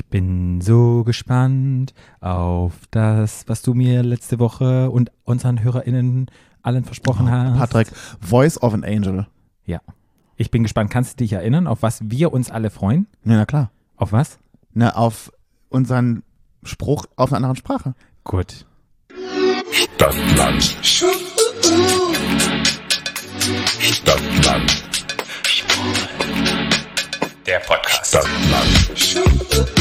Ich bin so gespannt auf das, was du mir letzte Woche und unseren HörerInnen allen versprochen hast. Oh, Patrick, Voice of an Angel. Ja. Ich bin gespannt. Kannst du dich erinnern, auf was wir uns alle freuen? Ja, na klar. Auf was? Na, auf unseren Spruch auf einer anderen Sprache. Gut. Stadtland. Stadtland. Der Podcast. Stadtland.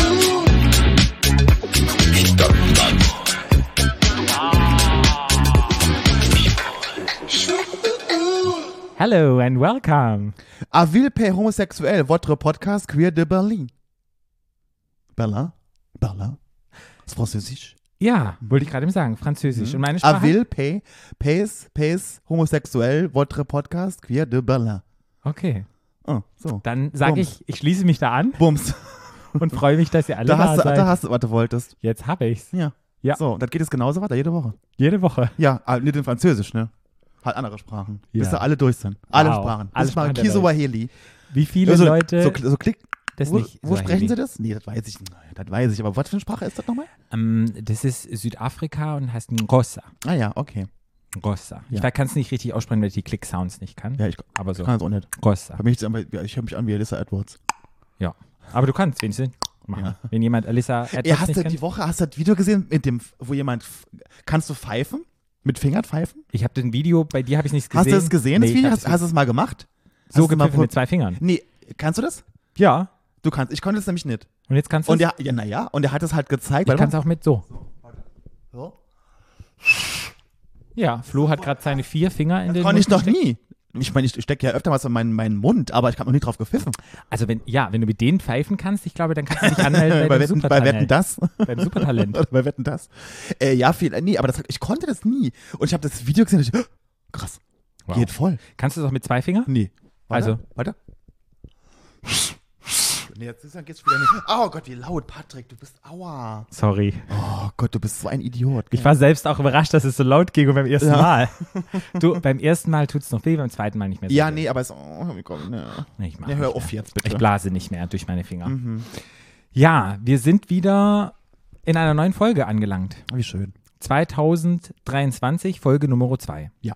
Hello and welcome. Avil per homosexuel, votre podcast queer de Berlin. Berlin? Berlin? Das ist Französisch. Ja, wollte ich gerade eben sagen, Französisch. Und meine Sprache? Avil pe, pes, pes, homosexuel, votre podcast queer de Berlin. Okay. Oh, so. Dann sage ich, ich schließe mich da an Bums. Und freue mich, dass ihr alle Da da, hast, du, seid. da hast du, was du wolltest. Jetzt habe ich's. Ja. Ja. So, das geht es genauso weiter, jede Woche. Jede Woche. Ja, aber nicht in Französisch, ne? Halt andere Sprachen. Ja. Bis da alle durch sind. Alle Wow. Sprachen. Alle Sprachen Kiswahili. Wie viele Also, Leute. So, so klick. das Wo, nicht wo sprechen sie das? Nee, das weiß ich nicht. Das weiß ich. Aber was für eine Sprache ist das nochmal? Ähm, das ist Südafrika und heißt Ngossa. Ah ja, okay. Ngossa. Ich Ja. kann es nicht richtig aussprechen, weil ich die Click-Sounds nicht kann. Ja, ich aber so. kann das auch nicht. Mich, aber ich höre mich an wie Alyssa Edwards. Ja. Aber du kannst wenigstens machen. Ja. Wenn jemand Edwards Ja, hast nicht du die Woche, hast du das Video gesehen, mit dem, wo jemand, kannst du pfeifen? Mit Fingern pfeifen? Ich habe den Video, bei dir habe ich nichts Hast gesehen. du das gesehen, das Nee, Video? Hast, hast du es mal gemacht? so hast gepfiffen mit zwei Fingern. Nee, kannst du das? Ja. Du kannst, ich konnte es nämlich nicht. Und jetzt kannst du Und es. ja, naja, und er hat es halt gezeigt. Ich kann es auch mit so. So. Ja, Flo hat gerade seine vier Finger in den Konnte ich noch nie. Ich meine, ich stecke ja öfter was in meinen, meinen Mund, aber ich habe noch nie drauf gepfiffen. Also wenn, ja, wenn du mit denen pfeifen kannst, ich glaube, dann kannst du dich anmelden bei, bei, Wetten, bei. Wetten das. Beim Supertalent. Bei Wetten das. Äh, ja, viel, nee, aber das, ich konnte das nie. Und ich habe das Video gesehen und ich, krass, Wow. geht voll. Kannst du es auch mit zwei Fingern? Nee. Warte, Also- Warte. Nee, jetzt ist- geht's wieder nicht. Oh Gott, wie laut, Patrick, du bist, aua. Sorry. Oh Gott, du bist so ein Idiot. Ich war selbst auch überrascht, dass es so laut ging und beim ersten Ja. Mal. Du, beim ersten Mal tut es noch weh, beim zweiten Mal nicht mehr so ja, weh. nee, aber es, oh, komm, ne. Nee, ich mach Nee, hör mehr. auf jetzt, bitte. Ich blase nicht mehr durch meine Finger. Mhm. Ja, wir sind wieder in einer neuen Folge angelangt. Wie schön. 2023, Folge Nummer 2. Ja.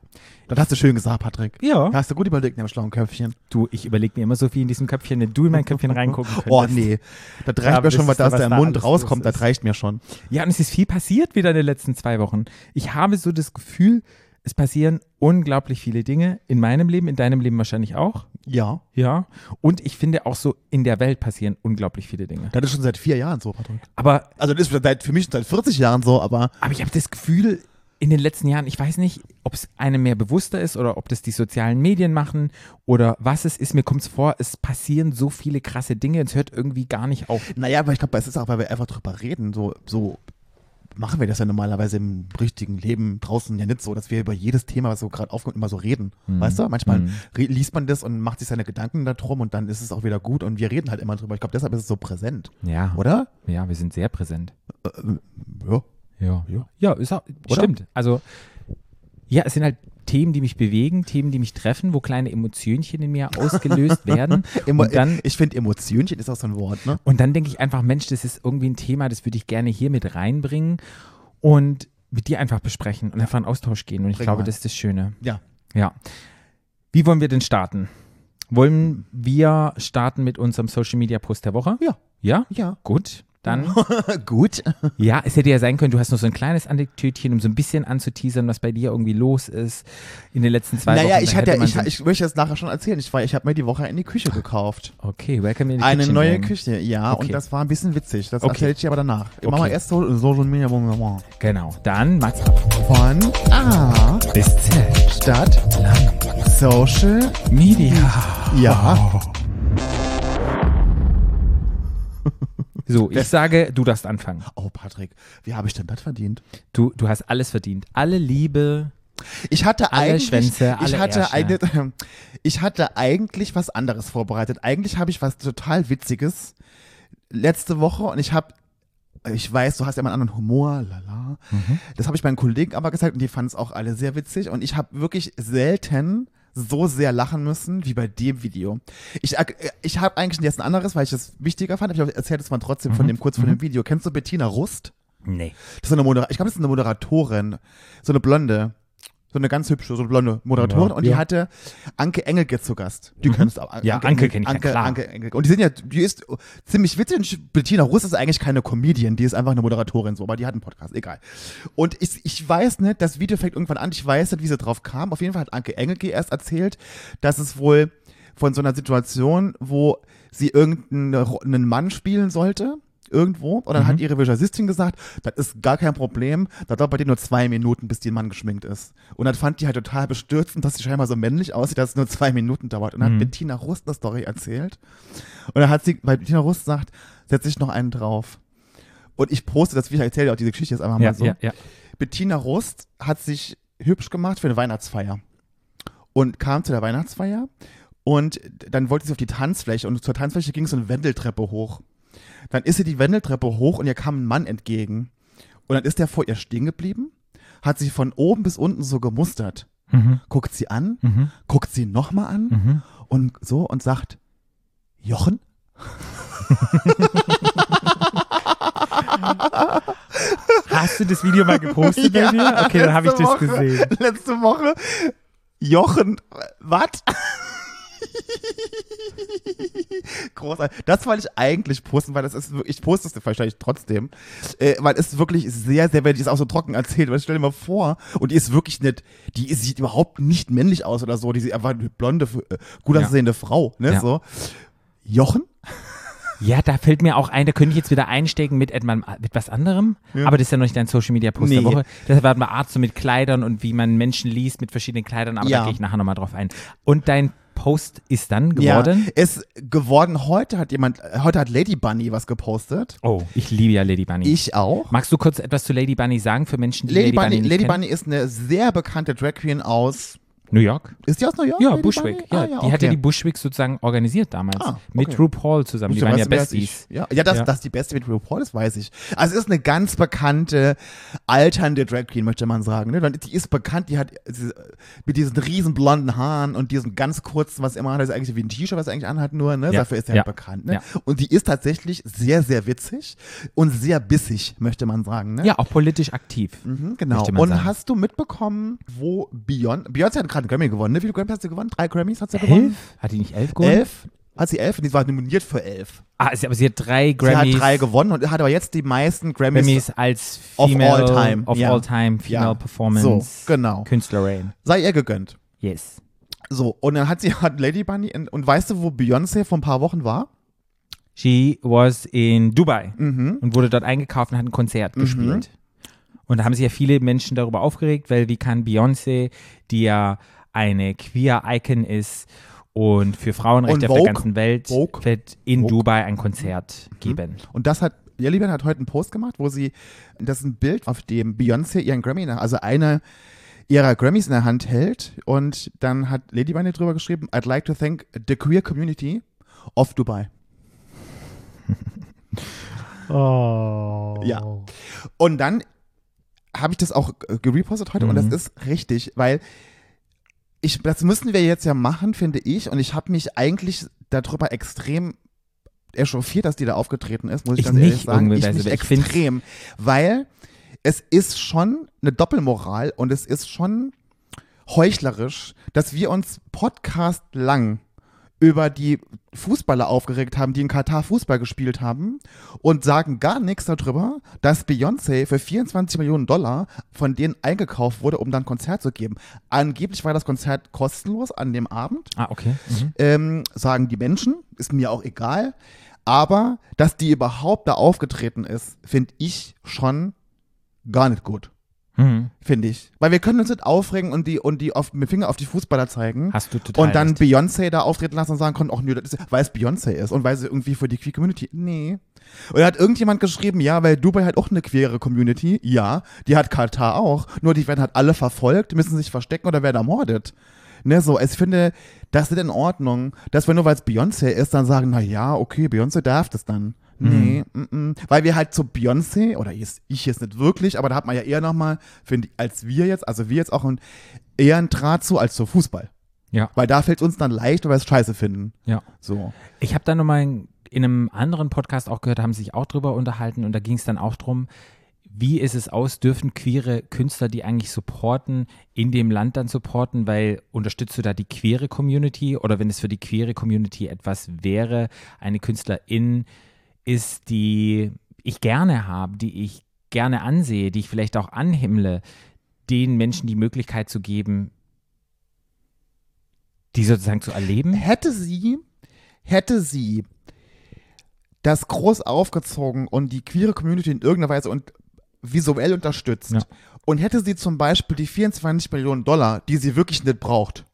Das hast du schön gesagt, Patrick. Ja. Hast du gut überlegt in dem schlauen Köpfchen. Du, ich überlege mir immer so viel in diesem Köpfchen, wenn du in mein Köpfchen reingucken könntest. Oh, nee. Das reicht Ja, mir schon, was da aus deinem da Mund rauskommt. Das reicht mir schon. Ja, und es ist viel passiert wieder in den letzten zwei Wochen. Ich habe so das Gefühl, es passieren unglaublich viele Dinge in meinem Leben, in deinem Leben wahrscheinlich auch. Ja. Ja. Und ich finde auch so, in der Welt passieren unglaublich viele Dinge. Das ist schon seit vier Jahren so, Patrick. Aber, Also das ist seit, für mich seit 40 Jahren so, aber aber ich habe das Gefühl, in den letzten Jahren, ich weiß nicht, ob es einem mehr bewusster ist oder ob das die sozialen Medien machen oder was es ist. Mir kommt es vor, es passieren so viele krasse Dinge, es hört irgendwie gar nicht auf. naja, aber ich glaube, es ist auch, weil wir einfach drüber reden, so, so machen wir das ja normalerweise im richtigen Leben draußen ja nicht so, dass wir über jedes Thema, was so gerade aufkommt, immer so reden. Weißt du? Manchmal Mhm. liest man das und macht sich seine Gedanken darum und dann ist es auch wieder gut und wir reden halt immer drüber. Ich glaube, deshalb ist es so präsent, Ja. oder? Ja, wir sind sehr präsent. Äh, ja. Ja. Ja. Ja, ist auch, Oder? stimmt. Also, ja, es sind halt Themen, die mich bewegen, Themen, die mich treffen, wo kleine Emotionchen in mir ausgelöst werden. Und dann, ich finde, Emotionchen ist auch so ein Wort, ne? und dann denke ich einfach, Mensch, das ist irgendwie ein Thema, das würde ich gerne hier mit reinbringen und mit dir einfach besprechen und einfach in Austausch gehen. Und ich Bring glaube, mal. das ist das Schöne. Ja. Ja. Wie wollen wir denn starten? Wollen wir starten mit unserem Social Media Post der Woche? Ja. Ja? Ja. Gut. Dann Gut. Ja, es hätte ja sein können, du hast noch so ein kleines Anekdötchen, um so ein bisschen anzuteasern, was bei dir irgendwie los ist in den letzten zwei Naja, Wochen. ich Dann hatte, ich, so- ich möchte das nachher schon erzählen. Ich, war- ich habe mir die Woche eine Küche gekauft. Okay, welcome in the Eine kitchen neue then. Küche, ja, Okay. und das war ein bisschen witzig. Das Okay. erzähle ich dir aber danach. Machen wir Okay. erst so Social Media Moment. Genau, dann Max Von A bis Z. Stadt Social. Media. Ja. So, ich sage, du darfst anfangen. Oh, Patrick, wie habe ich denn das verdient? Du, du hast alles verdient. Alle Liebe. Ich hatte Alle eigentlich, Schwänze, ich alle hatte Ärsche. eigentlich, ich hatte eigentlich was anderes vorbereitet. Eigentlich habe ich was total Witziges letzte Woche und ich habe, ich weiß, du hast ja immer einen anderen Humor, lala. Mhm. Das habe ich meinen Kollegen aber gesagt und die fanden es auch alle sehr witzig und ich habe wirklich selten so sehr lachen müssen wie bei dem Video. Ich, äh, ich habe eigentlich jetzt ein anderes, weil ich das wichtiger fand, aber ich erzähle es mal trotzdem von dem kurz von dem Video. Kennst du Bettina Rust? Nee. Das ist eine Moder ich glaube, das ist eine Moderatorin, so eine blonde, so eine ganz hübsche, so eine blonde Moderatorin Ja, und die ja. hatte Anke Engelke zu Gast. Die kennst du auch. Ja, Anke kenn ich, ja, Anke, klar. Anke Engelke. Und die sind ja, die ist ziemlich witzig. Und Bettina Russ ist eigentlich keine Comedian, die ist einfach eine Moderatorin so, aber die hat einen Podcast, egal. Und ich, ich weiß nicht, das Video fängt irgendwann an, ich weiß nicht, wie sie drauf kam. Auf jeden Fall hat Anke Engelke erst erzählt, dass es wohl von so einer Situation, wo sie irgendeinen Mann spielen sollte, irgendwo. Und dann hat ihre Visagistin gesagt, das ist gar kein Problem, da dauert bei dir nur zwei Minuten, bis die Mann geschminkt ist. Und dann fand die halt total bestürzend, dass sie scheinbar so männlich aussieht, dass es nur zwei Minuten dauert. Und dann hat Bettina Rust eine Story erzählt. Und dann hat sie, weil Bettina Rust sagt, setz ich noch einen drauf. Und ich poste das, wie ich erzähle auch diese Geschichte jetzt einfach mal Ja, so. ja, ja. Bettina Rust hat sich hübsch gemacht für eine Weihnachtsfeier und kam zu der Weihnachtsfeier und dann wollte sie auf die Tanzfläche und zur Tanzfläche ging so eine Wendeltreppe hoch. Dann ist sie die Wendeltreppe hoch und ihr kam ein Mann entgegen. Und dann ist der vor ihr stehen geblieben, hat sie von oben bis unten so gemustert. Mhm. Guckt sie an, Mhm. guckt sie nochmal an Mhm. und so und sagt, Jochen? Hast du das Video mal gepostet bei dir? Okay, dann habe ich das Woche, gesehen. Letzte Woche. Jochen, was? Großartig. Das wollte ich eigentlich posten, weil das ist wirklich, ich poste es wahrscheinlich trotzdem, äh, weil es wirklich sehr, sehr, wenn die es auch so trocken erzählt, weil stell dir mal vor, und die ist wirklich nicht, die ist, sieht überhaupt nicht männlich aus oder so, die ist einfach eine blonde, äh, gut Ja. aussehende Frau, ne, Ja. so. Jochen? Ja, da fällt mir auch ein, da könnte ich jetzt wieder einstecken mit etwas, mit was anderem, Ja. aber das ist ja noch nicht dein Social Media Post Nee. der Woche. Das war mal Art so mit Kleidern und wie man Menschen liest mit verschiedenen Kleidern, aber Ja. da gehe ich nachher nochmal drauf ein. Und dein Post ist dann geworden? Ja, ist geworden, heute hat jemand, heute hat Lady Bunny was gepostet. Oh, ich liebe ja Lady Bunny. Ich auch. Magst du kurz etwas zu Lady Bunny sagen für Menschen, die Lady, Lady, Bunny, Bunny Lady kennen? Bunny ist eine sehr bekannte Drag Queen aus. New York? Ist die aus New York? Ja, Lady Bushwick. Ja, Ah, ja, die okay. die Bushwicks sozusagen organisiert damals. Ah, Mit okay. RuPaul zusammen. Die waren ja das Besties. ist? Ja, ja, dass, Ja. dass die Beste mit RuPaul ist, weiß ich. Also es ist eine ganz bekannte, alternde Drag Queen, möchte man sagen. Ne? Die ist bekannt, die hat mit diesen riesen blonden Haaren und diesem ganz kurzen, was immer hat, das ist eigentlich wie ein T-Shirt, was er eigentlich anhat, nur, ne? Ja. Dafür ist er Ja. halt bekannt. Ne? Und die ist tatsächlich sehr, sehr witzig und sehr bissig, möchte man sagen. Ne? Ja, auch politisch aktiv. Mhm, genau. Und sagen. hast du mitbekommen, wo Beyoncé, Beyoncé hat gerade einen Grammy gewonnen, ne? Wie viele Grammys hat sie gewonnen? Drei Grammys hat sie gewonnen? Elf? Hat die nicht elf gewonnen? Elf? Hat sie elf? Und die war nominiert für elf. Ah, sie- aber sie hat drei Sie Grammys. hat drei gewonnen und hat aber jetzt die meisten Grammys. Grammys als Of Female, all time, of ja. all time Female Ja. Performance So, genau. Künstlerin. Sei ihr gegönnt. Yes. So, und dann hat sie hat Lady Bunny in, und weißt du, wo Beyoncé vor ein paar Wochen war? She was in Dubai Mhm. und wurde dort eingekauft und hat ein Konzert gespielt. Und da haben sich ja viele Menschen darüber aufgeregt, weil wie kann Beyoncé, die ja eine Queer-Icon ist und für Frauenrechte Und auf der Vogue. ganzen Welt, Vogue. wird in Vogue. Dubai ein Konzert geben. Und das hat, Lady Bunny hat heute einen Post gemacht, wo sie, das ist ein Bild, auf dem Beyoncé ihren Grammy, also eine ihrer Grammys in der Hand hält und dann hat Lady Bunny drüber geschrieben, I'd like to thank the queer community of Dubai. Oh. Ja. Und dann habe ich das auch äh, gerepostet heute und das Mhm. ist richtig, weil ich, das müssen wir jetzt ja machen, finde ich. Und ich habe mich eigentlich darüber extrem echauffiert, dass die da aufgetreten ist, muss ich, Ich ganz ehrlich sagen. Ich also mich ich find's- extrem, weil es ist schon eine Doppelmoral und es ist schon heuchlerisch, dass wir uns Podcast lang über die Fußballer aufgeregt haben, die in Katar Fußball gespielt haben und sagen gar nichts darüber, dass Beyoncé für 24 Millionen Dollar von denen eingekauft wurde, um dann ein Konzert zu geben. Angeblich war das Konzert kostenlos an dem Abend, Ah, okay. Mhm. ähm, sagen die Menschen, ist mir auch egal. Aber dass die überhaupt da aufgetreten ist, finde ich schon gar nicht gut. Mhm. Finde ich. Weil wir können uns nicht aufregen und die, und die auf, mit Finger auf die Fußballer zeigen. Hast du total Und dann. Beyoncé da auftreten lassen und sagen können, ach nö, das ist, weil es Beyoncé ist und weil sie irgendwie für die Queer Community. Nee. Und da hat irgendjemand geschrieben, ja, weil Dubai hat auch eine queere Community. Ja, die hat Katar auch. Nur die werden halt alle verfolgt, müssen sich verstecken oder werden ermordet. Ne, so, ich finde, das ist in Ordnung, dass wir nur weil es Beyoncé ist, dann sagen, na ja, okay, Beyoncé darf das dann. Nee, mm -mm. weil wir halt zu Beyoncé, oder jetzt, ich jetzt nicht wirklich, aber da hat man ja eher nochmal, finde ich, als wir jetzt, also wir jetzt auch ein, eher ein Draht zu als zu Fußball. Ja. Weil da fällt es uns dann leicht, weil wir es scheiße finden. Ja. So. Ich habe da nochmal in in einem anderen Podcast auch gehört, haben sich auch drüber unterhalten und da ging es dann auch drum, wie ist es aus, dürfen queere Künstler, die eigentlich supporten, in dem Land dann supporten, weil unterstützt du da die queere Community oder wenn es für die queere Community etwas wäre, eine Künstlerin ist, die ich gerne habe, die ich gerne ansehe, die ich vielleicht auch anhimmle, den Menschen die Möglichkeit zu geben, die sozusagen zu erleben. Hätte sie, hätte sie das groß aufgezogen und die queere Community in irgendeiner Weise und visuell unterstützt Ja. und hätte sie zum Beispiel die 24 Millionen Dollar, die sie wirklich nicht braucht,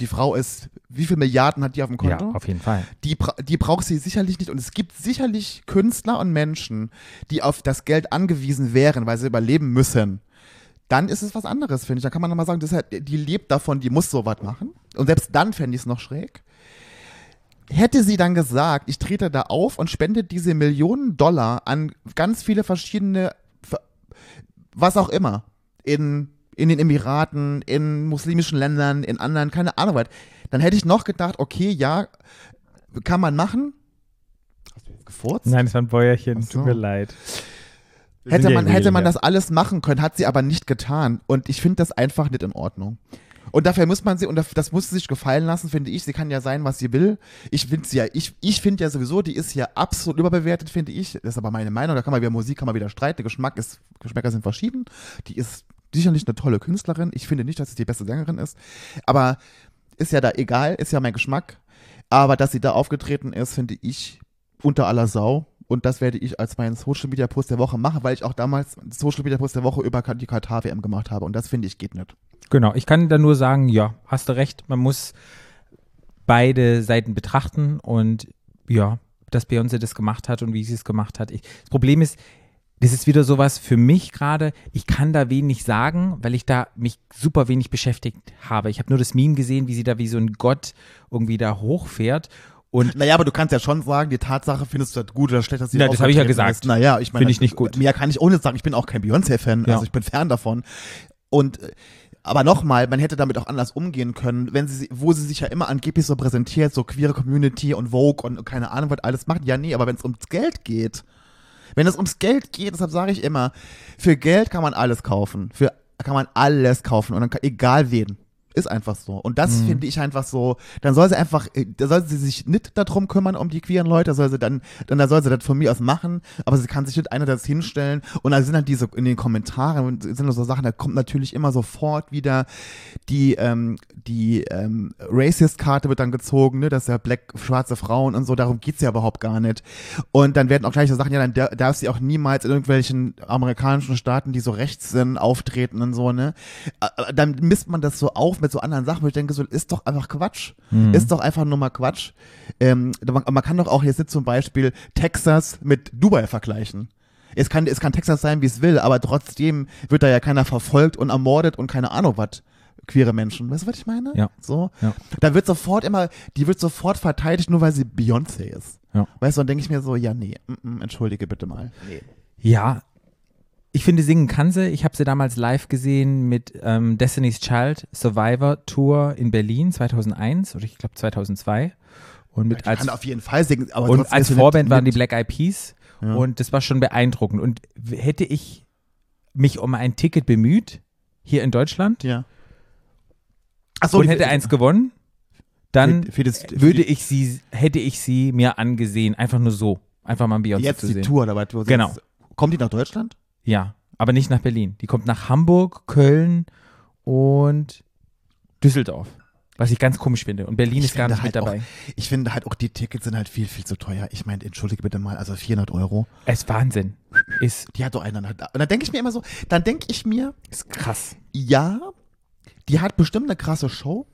die Frau ist, wie viele Milliarden hat die auf dem Ja, Konto? auf jeden Fall. die, die braucht sie sicherlich nicht. Und es gibt sicherlich Künstler und Menschen, die auf das Geld angewiesen wären, weil sie überleben müssen. Dann ist es was anderes, finde ich. Da kann man nochmal sagen, das halt, die lebt davon, die muss sowas machen. Und selbst dann fände ich es noch schräg. Hätte sie dann gesagt, ich trete da auf und spende diese Millionen Dollar an ganz viele verschiedene, Ver- was auch immer, in, in den Emiraten, in muslimischen Ländern, in anderen, keine Ahnung was, dann hätte ich noch gedacht, okay, ja, kann man machen. Hast du jetzt gefurzt? Nein, es war ein Bäuerchen, so. tut mir leid. Wir Hätte man, hätte man das alles machen können, hat sie aber nicht getan. Und ich finde das einfach nicht in Ordnung. Und dafür muss man sie, und das- muss sie sich gefallen lassen, finde ich. Sie kann ja sein, was sie will. Ich finde sie ja, ich, ich finde ja sowieso, die ist ja absolut überbewertet, finde ich. Das ist aber meine Meinung. Da kann man wieder Musik, kann man wieder streiten. Geschmack ist, Geschmäcker sind verschieden. Die ist sicherlich eine tolle Künstlerin. Ich finde nicht, dass sie die beste Sängerin ist. Aber ist ja da egal, ist ja mein Geschmack. Aber dass sie da aufgetreten ist, finde ich unter aller Sau. Und das werde ich als meinen Social Media Post der Woche machen, weil ich auch damals Social Media Post der Woche über die Katar WM gemacht habe. Und das finde ich geht nicht. Genau, ich kann da nur sagen, ja, hast du recht, man muss beide Seiten betrachten und ja, dass Beyoncé das gemacht hat und wie sie es gemacht hat. Ich, das Problem ist, das ist wieder sowas für mich gerade, ich kann da wenig sagen, weil ich da mich super wenig beschäftigt habe. Ich habe nur das Meme gesehen, wie sie da wie so ein Gott irgendwie da hochfährt und Naja, aber du kannst ja schon sagen, die Tatsache findest du das gut oder schlecht, dass sie Na, das habe ich ja gesagt. Ist. Naja, ich meine, Finde ich nicht gut. Mehr kann ich ohne sagen, ich bin auch kein Beyoncé-Fan, Ja. also ich bin fern davon. Und äh, aber nochmal, man hätte damit auch anders umgehen können, wenn sie, wo sie sich ja immer angeblich so präsentiert, so queere Community und Vogue und keine Ahnung, was alles macht. Ja, nee, aber wenn es ums Geld geht, wenn es ums Geld geht, deshalb sage ich immer, für Geld kann man alles kaufen. Für kann man alles kaufen und dann egal wen. Ist einfach so. Und Mhm. das finde ich einfach so, dann soll sie einfach, äh, da soll sie sich nicht darum kümmern, um die queeren Leute, soll sie dann, dann da soll sie das von mir aus machen, aber sie kann sich nicht einerseits hinstellen und da sind dann diese, in den Kommentaren und sind so Sachen, da kommt natürlich immer sofort wieder die, ähm, die ähm, Racist-Karte wird dann gezogen, ne, dass ja Black, schwarze Frauen und so, darum geht's ja überhaupt gar nicht. Und dann werden auch gleich so Sachen, ja, dann dar- darf sie auch niemals in irgendwelchen amerikanischen Staaten, die so rechts sind, auftreten und so, ne. Äh, Dann misst man das so auf mit so anderen Sachen, wo ich denke, so, ist doch einfach Quatsch. Ist doch einfach nur mal Quatsch. Ähm, man, man kann doch auch jetzt nicht zum Beispiel Texas mit Dubai vergleichen. Es kann, es kann Texas sein, wie es will, aber trotzdem wird da ja keiner verfolgt und ermordet und keine Ahnung was. Queere Menschen. Weißt du, was ich meine? Ja. So. Ja. Da wird sofort immer, die wird sofort verteidigt, nur weil sie Beyoncé ist. Ja. Weißt du, dann denke ich mir so, ja, nee, mm, mm, entschuldige bitte mal. Nee. Ja, ich finde, singen kann sie. Ich habe sie damals live gesehen mit ähm, Destiny's Child Survivor Tour in Berlin 2001 oder ich glaube 2002. Und mit Ich als, kann auf jeden Fall singen, aber und als Vorband waren die Black Eyed Peas. Ja. Und das war schon beeindruckend. Und hätte ich mich um ein Ticket bemüht, hier in Deutschland, Ja. Achso, und hätte eins gewonnen, dann für, für das, für würde die, ich sie, hätte ich sie mir angesehen. Einfach nur so. Einfach mal Beyoncé jetzt zu die sehen. Tour was? wo sie Genau. Kommt die nach Deutschland? Ja, aber nicht nach Berlin. Die kommt nach Hamburg, Köln und Düsseldorf. Was ich ganz komisch finde. Und Berlin Ich ist gar nicht mit halt dabei. Ich finde halt auch, die Tickets sind halt viel, viel zu teuer. Ich meine, entschuldige bitte mal, also 400 Euro. Es ist Wahnsinn. Ist, Die hat doch einer. Und dann denke ich mir immer so, dann denke ich mir, ist krass. ja, die hat bestimmt eine krasse Show.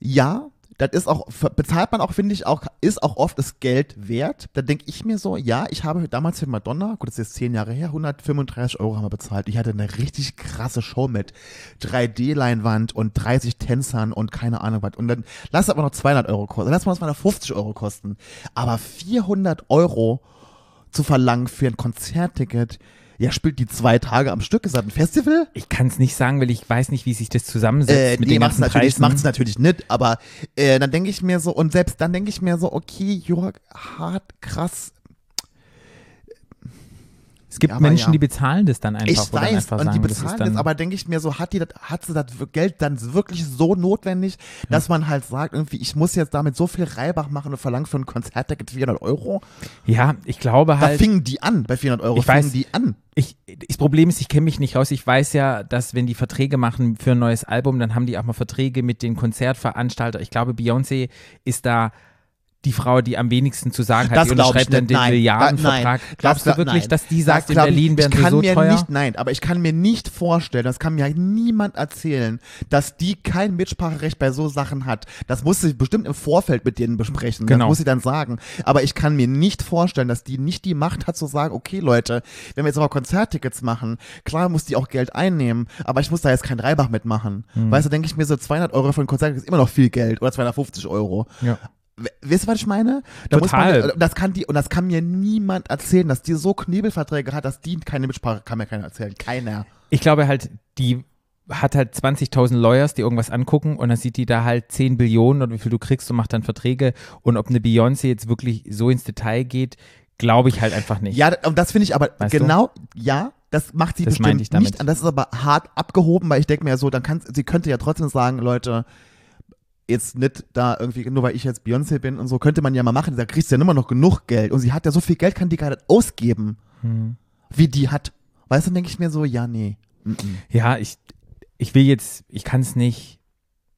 Ja, das ist auch, bezahlt man auch, finde ich, auch, ist auch oft das Geld wert. Da denke ich mir so, ja, ich habe damals für Madonna, gut, das ist jetzt zehn Jahre her, 135 Euro haben wir bezahlt. Ich hatte eine richtig krasse Show mit 3D-Leinwand und 30 Tänzern und keine Ahnung was. Und dann lass es aber noch 200 Euro kosten. Lass mal das mal 50 Euro kosten. Aber 400 Euro zu verlangen für ein Konzertticket, Ja, spielt die zwei Tage am Stück? Ist das ein Festival? Ich kann es nicht sagen, weil ich weiß nicht, wie sich das zusammensetzt Äh, mit nee, den macht's ganzen natürlich, Preisen. macht's natürlich nicht, aber äh, dann denke ich mir so, und selbst dann denke ich mir so, okay, Jörg, hart, krass. Es gibt Ja, Menschen, ja. die bezahlen das dann einfach. Ich weiß, einfach und die bezahlen das, dann, aber denke ich mir so, hat, die das, hat sie das Geld dann wirklich so notwendig, dass man halt sagt, irgendwie, ich muss jetzt damit so viel Reibach machen und verlangt für ein Konzertticket 400 Euro? Ja, ich glaube Da halt. fingen die an, bei 400 Euro Ich weiß. fingen die an. Ich, das Problem ist, ich kenne mich nicht raus. Ich weiß ja, dass wenn die Verträge machen für ein neues Album, dann haben die auch mal Verträge mit den Konzertveranstaltern. Ich glaube, Beyoncé ist da die Frau, die am wenigsten zu sagen hat. Das die unterschreibt dann den Nein. Milliardenvertrag. Da-. Glaubst Das du wirklich, nein. dass die sagt, in glaub ich- Berlin werden ich kann so mir teuer? Nicht, nein, aber ich kann mir nicht vorstellen, das kann mir halt niemand erzählen, dass die kein Mitspracherecht bei so Sachen hat. Das muss sie bestimmt im Vorfeld mit denen besprechen. Genau. Das muss sie dann sagen. Aber ich kann mir nicht vorstellen, dass die nicht die Macht hat zu sagen, okay Leute, wenn wir jetzt aber Konzerttickets machen, klar muss die auch Geld einnehmen, aber ich muss da jetzt kein Reibach mitmachen. Hm. Weißt du, denke ich mir so 200 Euro für ein Konzert ist immer noch viel Geld oder 250 Euro. Ja. Wisst ihr, was ich meine? Da Total. man, das kann die, und das kann mir niemand erzählen, dass die so Knebelverträge hat, dass die keine Mitsprache, kann mir keiner erzählen. Keiner. Ich glaube halt, die hat halt 20.000 Lawyers, die irgendwas angucken und dann sieht die da halt 10 Billionen oder wie viel du kriegst und macht dann Verträge. Und ob eine Beyoncé jetzt wirklich so ins Detail geht, glaube ich halt einfach nicht. Ja, und das finde ich aber Weißt du? genau, ja, das macht sie Das bestimmt meinte ich damit. nicht. Und das ist aber hart abgehoben, weil ich denke mir so, dann kann sie könnte ja trotzdem sagen, Leute, jetzt nicht da irgendwie, nur weil ich jetzt Beyoncé bin und so, könnte man ja mal machen, da kriegst du ja immer noch genug Geld. Und sie hat ja so viel Geld, kann die gar nicht ausgeben, Hm. wie die hat. Weißt du, denke ich mir so, ja, nee. Mm -mm. Ja, ich, ich will jetzt, ich kann es nicht.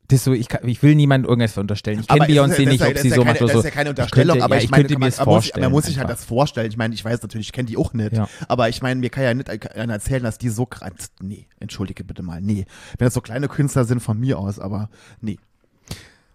Das so, ich, kann, ich will niemandem irgendwas unterstellen. Ich kenne Beyoncé das nicht, ob das sie so keine, macht oder Das so. ist ja keine Unterstellung, könnte- aber ja, ich, ich meine, könnte mir man, es man, muss, vorstellen. man muss sich halt das vorstellen. Ich meine, ich weiß natürlich, ich kenne die auch nicht. Ja. Aber ich meine, mir kann ja nicht einer erzählen, dass die so krass. Nee, entschuldige bitte mal. Nee. Wenn das so kleine Künstler sind von mir aus, aber nee.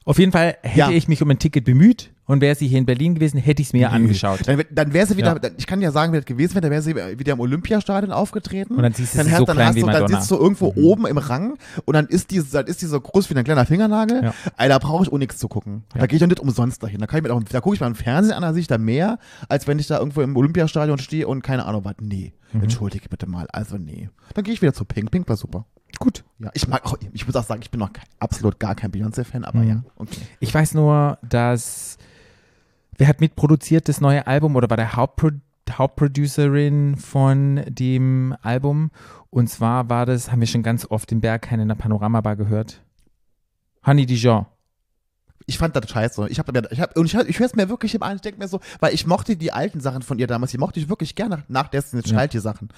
Auf jeden Fall hätte Ja. ich mich um ein Ticket bemüht und wäre sie hier in Berlin gewesen, hätte ich es mir angeschaut. Dann, dann wäre sie wieder, Ja. ich kann ja sagen, wie das gewesen wäre, dann wäre sie wieder im Olympiastadion aufgetreten. Und dann siehst du, dann sie hast, so dann klein hast wie du, dann. Mhm. sitzt du irgendwo oben im Rang und dann ist die, dann ist die so groß wie ein kleiner Fingernagel. Ja. Ey, da brauche ich auch nichts zu gucken. Da Ja. gehe ich ja nicht umsonst dahin. Da kann ich mir auch, da gucke ich mir im Fernsehen an, da sehe ich da mehr, als wenn ich da irgendwo im Olympiastadion stehe und keine Ahnung was. Nee. Mhm. Entschuldige bitte mal. Also nee. Dann gehe ich wieder zu Pink. Pink war super. Gut. Ja, ich mag auch, ich muss auch sagen, ich bin noch kein, absolut gar kein Beyoncé-Fan, aber Mhm. ja, okay. Ich weiß nur, dass wer hat mitproduziert das neue Album oder war der Hauptpro Hauptproducerin von dem Album? Und zwar war das, haben wir schon ganz oft im Berghain in der Panoramabar gehört. Honey Dijon. Ich fand das scheiße. Ich habe mir, ich hab, und ich, ich höre es mir wirklich im an, ich denke mir so, weil ich mochte die alten Sachen von ihr damals, die mochte ich wirklich gerne nach Destiny's Ja. Child, die Sachen.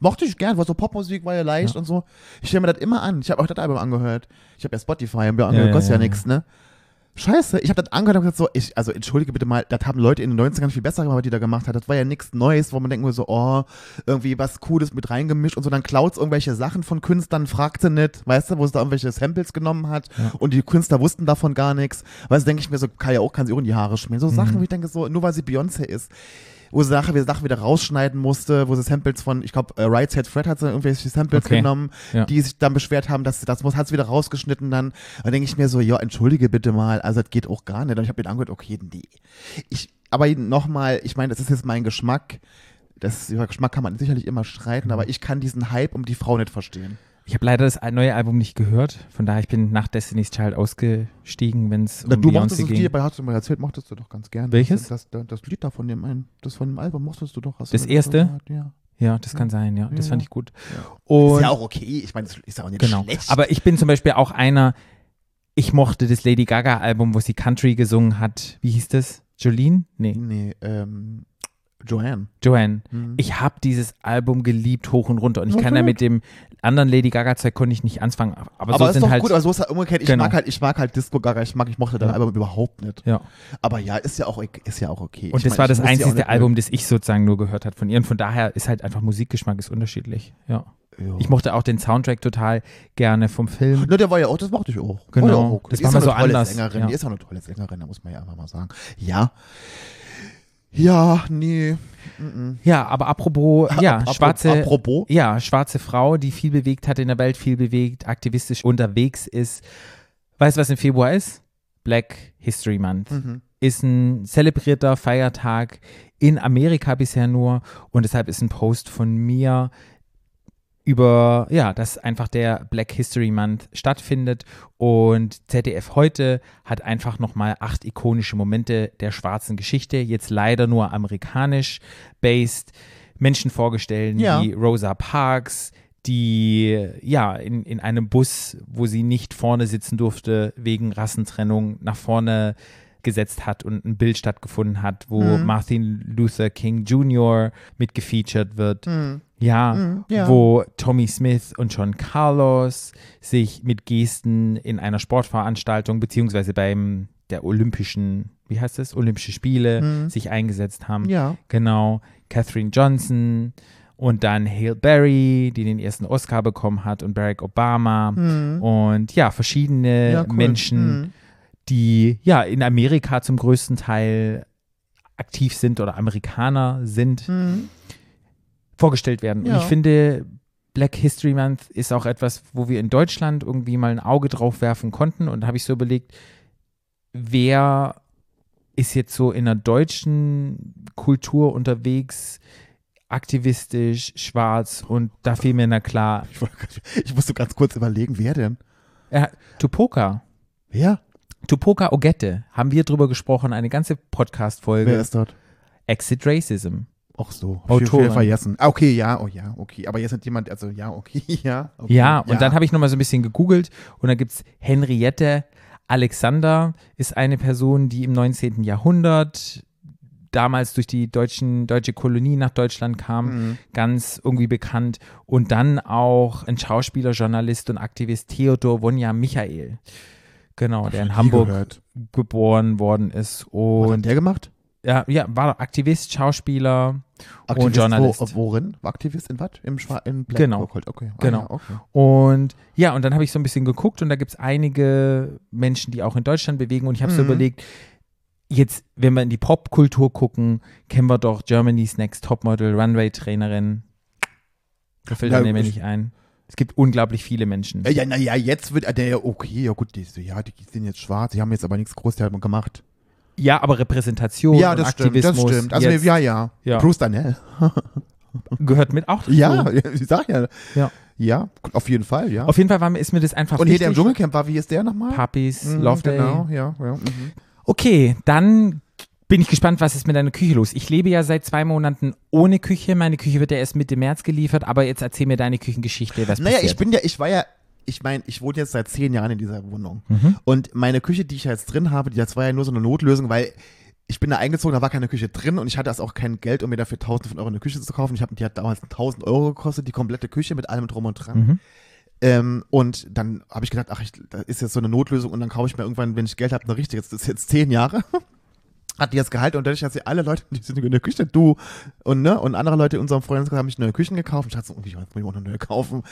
Mochte ich gern, war so Popmusik, war ja leicht Ja. und so. Ich höre mir das immer an. Ich habe auch das Album angehört. Ich habe ja Spotify, Ja, angehört, ja, kostet ja, ja, nichts, ne? Scheiße, ich habe das angehört und gesagt so, ich, also entschuldige bitte mal, das haben Leute in den 90ern viel besser gemacht, was die da gemacht hat. Das war ja nichts Neues, wo man denkt nur so, oh, irgendwie was Cooles mit reingemischt und so, dann klaut irgendwelche Sachen von Künstlern, fragte nicht, weißt du, wo es da irgendwelche Samples genommen hat Ja. und die Künstler wussten davon gar nichts. Weißt du, denke ich mir so, kann ja auch, kann sie auch in die Haare schmieren. So Sachen, Mhm. wo ich denke so, nur weil sie Beyoncé ist, wo sie Sachen, Sachen wieder rausschneiden musste, wo sie Samples von, ich glaube, äh, Right Said Fred hat sie irgendwelche Samples Okay. genommen, Ja. die sich dann beschwert haben, dass das muss, hat sie wieder rausgeschnitten dann. Da denke ich mir so, ja, entschuldige bitte mal, also das geht auch gar nicht. Und ich habe mir angehört, okay, nee. Ich, aber nochmal, ich meine, das ist jetzt mein Geschmack. Das über Geschmack kann man sicherlich immer streiten, aber ich kann diesen Hype um die Frau nicht verstehen. Ich habe leider das neue Album nicht gehört. Von daher, ich bin nach Destiny's Child ausgestiegen, wenn es um Na, du mochtest Beyoncé das ging. Lied, bei hast du mal erzählt, mochtest du doch ganz gerne. Welches? Das, das, das Lied da von dem einen, das von dem Album mochtest du doch. Hast Das erste? gesagt, Ja. Ja, das kann sein, ja. Das Ja. fand ich gut. Und ist ja auch okay. Ich meine, das ist ja auch nicht Genau. schlecht. Aber ich bin zum Beispiel auch einer, ich mochte das Lady Gaga-Album, wo sie Country gesungen hat. Wie hieß das? Jolene? Nee, nee, ähm, Joanne. Joanne. Mhm. Ich habe dieses Album geliebt, hoch und runter. Und ich kann ja Okay. mit dem anderen Lady Gaga-Zeug konnte ich nicht anfangen. Aber, Aber, so ist sind doch halt. gut, aber so ist halt umgekehrt. Ich Genau. mag halt, ich mag halt Disco Gaga, ich mag, ich mochte dein Ja. Album überhaupt nicht. ja. Aber ja, ist ja auch, ist ja auch okay. Und ich das mein, war das einzige Album, das ich sozusagen nur gehört habe von ihr. Und von daher ist halt einfach Musikgeschmack ist unterschiedlich. Ja. Ja. Ich mochte auch den Soundtrack total gerne vom Film. Ne, der war ja auch, das mochte ich auch. Genau. War ja auch okay. Das Die war ist mal so eine tolle anders, Sängerin. ja. Die ist auch eine tolle Sängerin, da muss man ja einfach mal sagen. Ja. Ja, nee. Ja, aber apropos, ja, Apro- schwarze, Apropos. ja, schwarze Frau, die viel bewegt hat in der Welt, viel bewegt, aktivistisch unterwegs ist. Weißt du, was im Februar ist? Black History Month. Mhm. ist ein zelebrierter Feiertag in Amerika bisher nur und deshalb ist ein Post von mir über, ja, dass einfach der Black History Month stattfindet und ZDF heute hat einfach nochmal acht ikonische Momente der schwarzen Geschichte, jetzt leider nur amerikanisch based, Menschen vorgestellt, Ja. wie Rosa Parks, die ja in, in einem Bus, wo sie nicht vorne sitzen durfte, wegen Rassentrennung nach vorne gesetzt hat und ein Bild stattgefunden hat, wo Mhm. Martin Luther King Jr. mitgefeatured wird. Ja, Mhm, ja. wo Tommy Smith und John Carlos sich mit Gesten in einer Sportveranstaltung beziehungsweise beim der Olympischen, wie heißt es, Olympische Spiele Mhm. sich eingesetzt haben. Ja. Genau, Katherine Johnson und dann Hale Berry, die den ersten Oscar bekommen hat und Barack Obama Mhm. und ja, verschiedene Ja, cool. Menschen, Mhm. Die ja in Amerika zum größten Teil aktiv sind oder Amerikaner sind, Mhm. vorgestellt werden. Und Ja. ich finde, Black History Month ist auch etwas, wo wir in Deutschland irgendwie mal ein Auge drauf werfen konnten. Und da habe ich so überlegt, wer ist jetzt so in der deutschen Kultur unterwegs, aktivistisch, schwarz und da fiel mir na klar, Ich, ich musste ganz kurz überlegen, wer denn? äh, Tupoka. Wer? Tupoka Ogette, haben wir drüber gesprochen, eine ganze Wer Podcast-Folge. ist dort? Exit Racism. Ach so, Autorin. vergessen. Ah, okay, ja, oh ja, okay. Aber jetzt hat jemand, also ja, okay, ja. Okay, Ja, und dann habe ich nochmal so ein bisschen gegoogelt und da gibt es Henriette Alexander, ist eine Person, die im 19. Jahrhundert damals durch die deutschen, deutsche Kolonie nach Deutschland kam, Mhm. ganz irgendwie bekannt. Und dann auch ein Schauspieler, Journalist und Aktivist Theodor Wonja Michael. Genau, der in Hamburg gehört. geboren worden ist. Was hat Und der gemacht? ja, ja, war Aktivist, Schauspieler Aktivist Journalist. Wo, worin? War Aktivist in was? Im Schwa in Black Genau. Okay. Ah, Genau. Ja, okay. Und ja, und dann habe ich so ein bisschen geguckt und da gibt es einige Menschen, die auch in Deutschland bewegen. Und ich habe so Mhm. überlegt, jetzt, wenn wir in die Popkultur gucken, kennen wir doch Germany's Next Topmodel, Runway-Trainerin. Da fällt Ja, mir ich- nicht ein. Es gibt unglaublich viele Menschen. Ja, naja, jetzt wird ah, der okay, ja gut, die, ja, die sind jetzt schwarz, die haben jetzt aber nichts groß gemacht. Ja, aber Repräsentation ja, das stimmt, das stimmt. Also jetzt ja, ja. Ja. Bruce Danell. gehört mit auch dazu. Ja, ich sag ja. Ja. Ja, auf jeden Fall, ja. Auf jeden Fall war, ist mir das einfach Und hier der im. Dschungelcamp war, wie ist der nochmal? Puppies, Mhm, Love Day. Genau, ja, ja. Mhm. Okay, dann bin ich gespannt, was ist mit deiner Küche los. Ich lebe ja seit zwei Monaten ohne Küche. Meine Küche wird ja erst Mitte März geliefert, aber jetzt erzähl mir deine Küchengeschichte. Was Naja, passiert. ich bin ja, ich war ja, ich meine, ich wohne jetzt seit zehn Jahren in dieser Wohnung. Mhm. Und meine Küche, die ich jetzt drin habe, die, das war ja nur so eine Notlösung, weil ich bin da eingezogen, da war keine Küche drin und ich hatte das auch kein Geld, um mir dafür tausende von Euro eine Küche zu kaufen. Ich hab, die hat damals 1000 Euro gekostet, die komplette Küche mit allem drum und dran. Mhm. Ähm, und dann habe ich gedacht, ach, ich, das ist jetzt so eine Notlösung und dann kaufe ich mir irgendwann, wenn ich Geld habe, eine richtige. Das ist jetzt zehn Jahre. Hat die das Gehalt und dadurch, dass sie alle Leute, die sind in der Küche, du und ne, und andere Leute in unserem Freundeskreis haben sich neue Küchen gekauft. Ich dachte so, irgendwie, jetzt muss ich auch eine neue kaufen.